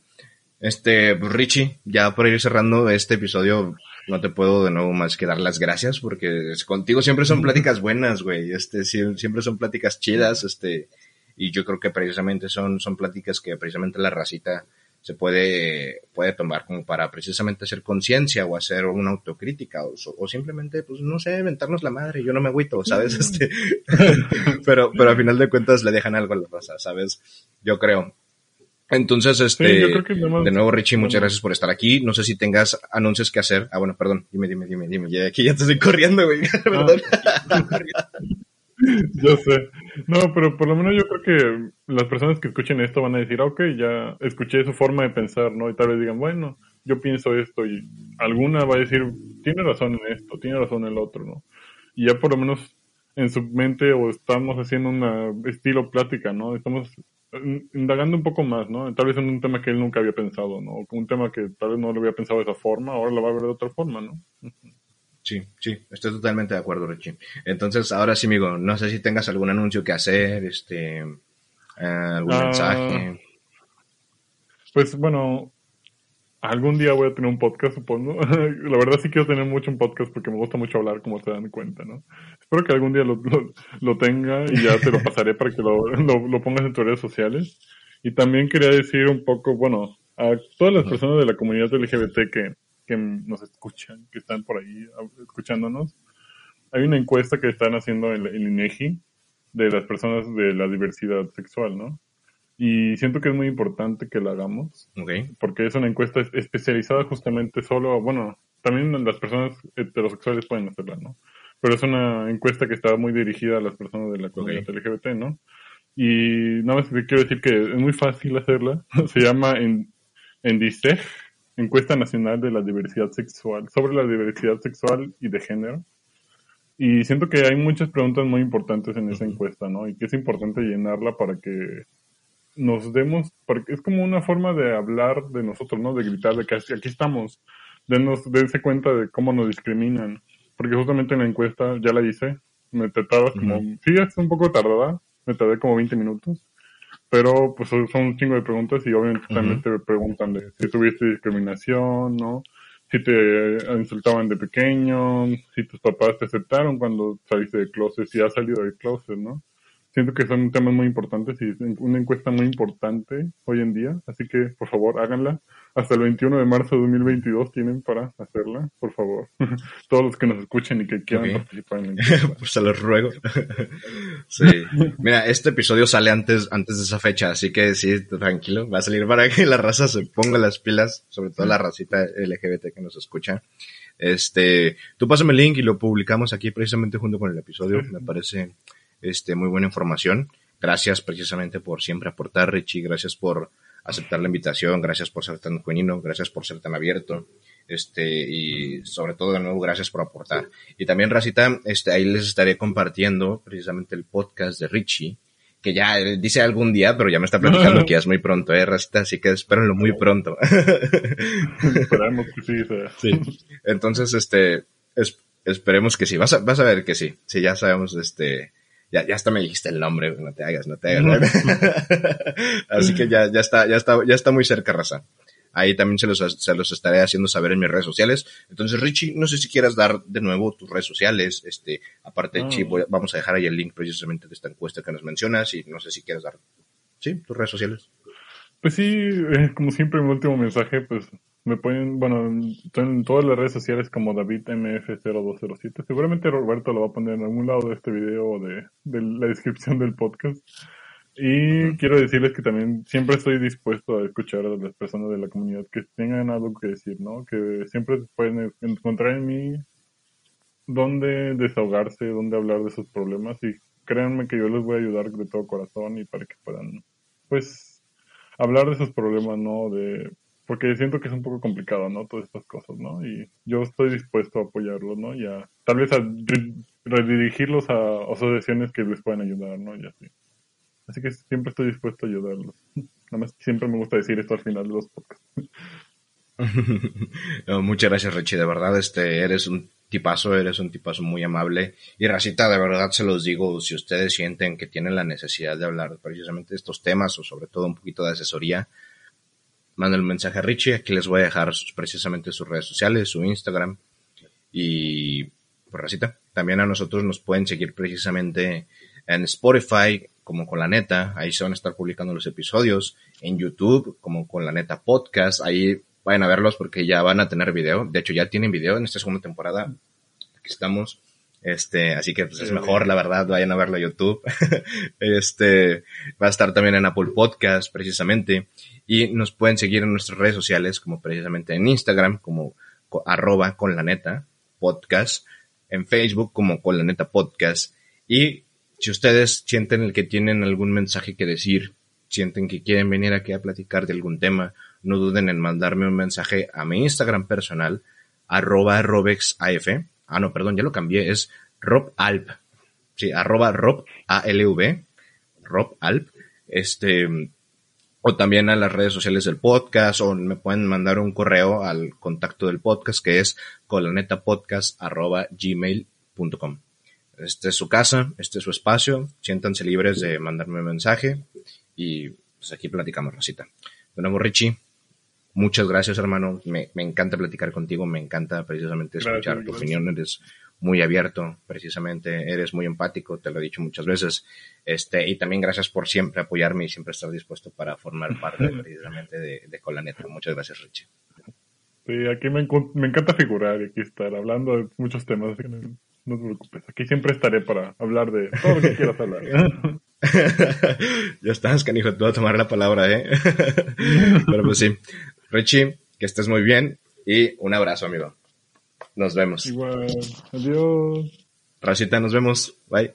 A: Este, pues, Richie, ya por ir cerrando este episodio, no te puedo de nuevo más que dar las gracias porque contigo siempre son pláticas buenas, güey. Este, siempre son pláticas chidas, este, y yo creo que precisamente son, son pláticas que precisamente la racita se puede, puede tomar como para precisamente hacer conciencia o hacer una autocrítica o, o, simplemente, pues no sé, inventarnos la madre, yo no me agüito, ¿sabes? Este, <laughs> pero, pero al final de cuentas le dejan algo a la raza, ¿sabes? Yo creo. Entonces, este, de nuevo, Richie, muchas gracias por estar aquí. No sé si tengas anuncios que hacer. Ah, bueno, perdón. Dime, dime, dime, dime. Ya, aquí ya te estoy corriendo, güey. <laughs> perdón. <laughs>
B: yo sé. No, pero por lo menos yo creo que las personas que escuchen esto van a decir, ok, ya escuché su forma de pensar, ¿no? Y tal vez digan, bueno, yo pienso esto y alguna va a decir, tiene razón en esto, tiene razón en el otro, ¿no? Y ya por lo menos en su mente o estamos haciendo un estilo plática, ¿no? Estamos indagando un poco más, ¿no? Tal vez en un tema que él nunca había pensado, ¿no? Un tema que tal vez no lo había pensado de esa forma, ahora lo va a ver de otra forma, ¿no?
A: Sí, sí, estoy totalmente de acuerdo, Richie. Entonces, ahora sí, amigo, no sé si tengas algún anuncio que hacer, este, eh, algún ah, mensaje.
B: Pues bueno, algún día voy a tener un podcast, supongo. <laughs> La verdad sí quiero tener mucho un podcast porque me gusta mucho hablar, como se dan cuenta, ¿no? Espero que algún día lo, lo, tenga y ya te lo <laughs> pasaré para que lo, lo, pongas en tus redes sociales. Y también quería decir un poco, bueno, a todas las personas de la comunidad LGBT que que nos escuchan, que están por ahí escuchándonos, hay una encuesta que están haciendo el, el INEGI de las personas de la diversidad sexual, ¿no? Y siento que es muy importante que la hagamos, porque es una encuesta especializada justamente solo, bueno, también las personas heterosexuales pueden hacerla, ¿no? Pero es una encuesta que está muy dirigida a las personas de la comunidad LGBT, ¿no? Y nada más quiero decir que es muy fácil hacerla. <laughs> Se llama en, en encuesta nacional de la diversidad sexual, sobre la diversidad sexual y de género. Y siento que hay muchas preguntas muy importantes en esa encuesta, ¿no? Y que es importante llenarla para que nos demos, porque es como una forma de hablar de nosotros, ¿no? De gritar de que aquí estamos, denos, dense cuenta de cómo nos discriminan. Porque justamente en la encuesta, ya la hice, me tardaba como, sí, es un poco tardada, me tardé como 20 minutos, pero pues son un chingo de preguntas y obviamente también te preguntan de si tuviste discriminación, ¿no? Si te insultaban de pequeño, si tus papás te aceptaron cuando saliste de closet, si has salido de closet, ¿no? Siento que son temas muy importantes y una encuesta muy importante hoy en día, así que por favor háganla. Hasta el 21 de marzo de 2022 tienen para hacerla, por favor. <laughs> Todos los que nos escuchen y que quieran participar en la <laughs> encuesta.
A: pues se los ruego. <laughs> sí. Mira, este episodio sale antes, antes de esa fecha, así que sí, tranquilo, va a salir para que la raza se ponga las pilas, sobre todo la racita LGBT que nos escucha. Este, tú pásame el link y lo publicamos aquí precisamente junto con el episodio, me parece este, muy buena información. Gracias precisamente por siempre aportar, Richie. Gracias por aceptar la invitación. Gracias por ser tan genuino. Gracias por ser tan abierto. Este, y sobre todo, de nuevo, gracias por aportar. Y también, Racita, este, ahí les estaré compartiendo precisamente el podcast de Richie, que ya dice algún día, pero ya me está platicando <laughs> que ya es muy pronto, eh, Racita, así que espérenlo muy pronto. <laughs>
B: Esperemos que sí,
A: Sí. Entonces, este, esperemos que sí. Vas a, vas a ver que sí. Sí, ya sabemos, este, ya, ya hasta me dijiste el nombre, no te hagas, no te hagas. <laughs> Así que ya, ya está, ya está, ya está muy cerca, raza. Ahí también se los, se los estaré haciendo saber en mis redes sociales. Entonces, Richie, no sé si quieras dar de nuevo tus redes sociales. Este, aparte, Chip, vamos a dejar ahí el link precisamente de esta encuesta que nos mencionas y no sé si quieres dar, sí, tus redes sociales.
B: Pues sí, eh, como siempre, mi último mensaje, pues me pueden, bueno, en todas las redes sociales como DavidMF0207. Seguramente Roberto lo va a poner en algún lado de este video o de, la descripción del podcast. Y quiero decirles que también siempre estoy dispuesto a escuchar a las personas de la comunidad que tengan algo que decir, ¿no? Que siempre pueden encontrar en mí dónde desahogarse, dónde hablar de sus problemas y créanme que yo les voy a ayudar de todo corazón y para que puedan, pues, hablar de sus problemas, ¿no? De porque siento que es un poco complicado, ¿no? Todas estas cosas, ¿no? Y yo estoy dispuesto a apoyarlos, ¿no? Y a, tal vez a redirigirlos a asociaciones que les puedan ayudar, ¿no? Y así. Así que siempre estoy dispuesto a ayudarlos. <laughs> Nada más siempre me gusta decir esto al final de los podcasts. <laughs>
A: muchas gracias, Richie. De verdad, este, eres un tipazo, eres un tipazo muy amable. Y Racita, de verdad se los digo, si ustedes sienten que tienen la necesidad de hablar precisamente de estos temas o sobre todo un poquito de asesoría, manden un mensaje a Richie. Aquí les voy a dejar precisamente sus redes sociales, su Instagram. Y pues racita. También a nosotros nos pueden seguir precisamente en Spotify como con la neta. Ahí se van a estar publicando los episodios. En YouTube como con la neta podcast. Ahí vayan a verlos porque ya van a tener video. De hecho ya tienen video en esta segunda temporada. Aquí estamos. Este, así que pues, es mejor, la verdad, vayan a verlo a YouTube. <laughs> este, va a estar también en Apple Podcast, precisamente. Y nos pueden seguir en nuestras redes sociales, como precisamente en Instagram, como arroba con la neta podcast, en Facebook como con la neta podcast. Y si ustedes sienten el que tienen algún mensaje que decir, sienten que quieren venir aquí a platicar de algún tema, no duden en mandarme un mensaje a mi Instagram personal, arroba robexaf. Ah, no, perdón, ya lo cambié, es robalp. Sí, arroba rob, A-L-V, robalp. Este, o también a las redes sociales del podcast o me pueden mandar un correo al contacto del podcast que es colanetapodcast.gmail.com. Este es su casa, este es su espacio, siéntanse libres de mandarme un mensaje y pues aquí platicamos, Rosita. De nuevo, Richie, muchas gracias, hermano. Me, encanta platicar contigo, me encanta precisamente escuchar tu opinión. Eres muy abierto, precisamente, eres muy empático, te lo he dicho muchas veces. Este, y también gracias por siempre apoyarme y siempre estar dispuesto para formar parte <laughs> precisamente de, de Colaneta. Muchas gracias, Richie.
B: Sí, aquí me, me, encanta figurar y aquí estar hablando de muchos temas. No, te preocupes, aquí siempre estaré para hablar de todo lo que quieras hablar. <laughs>
A: ya estás, canijo, tú a tomar la palabra, ¿eh? <laughs> Pero pues sí. Richie, que estés muy bien y un abrazo, amigo. Nos vemos.
B: Igual. Adiós.
A: Racita, nos vemos. Bye.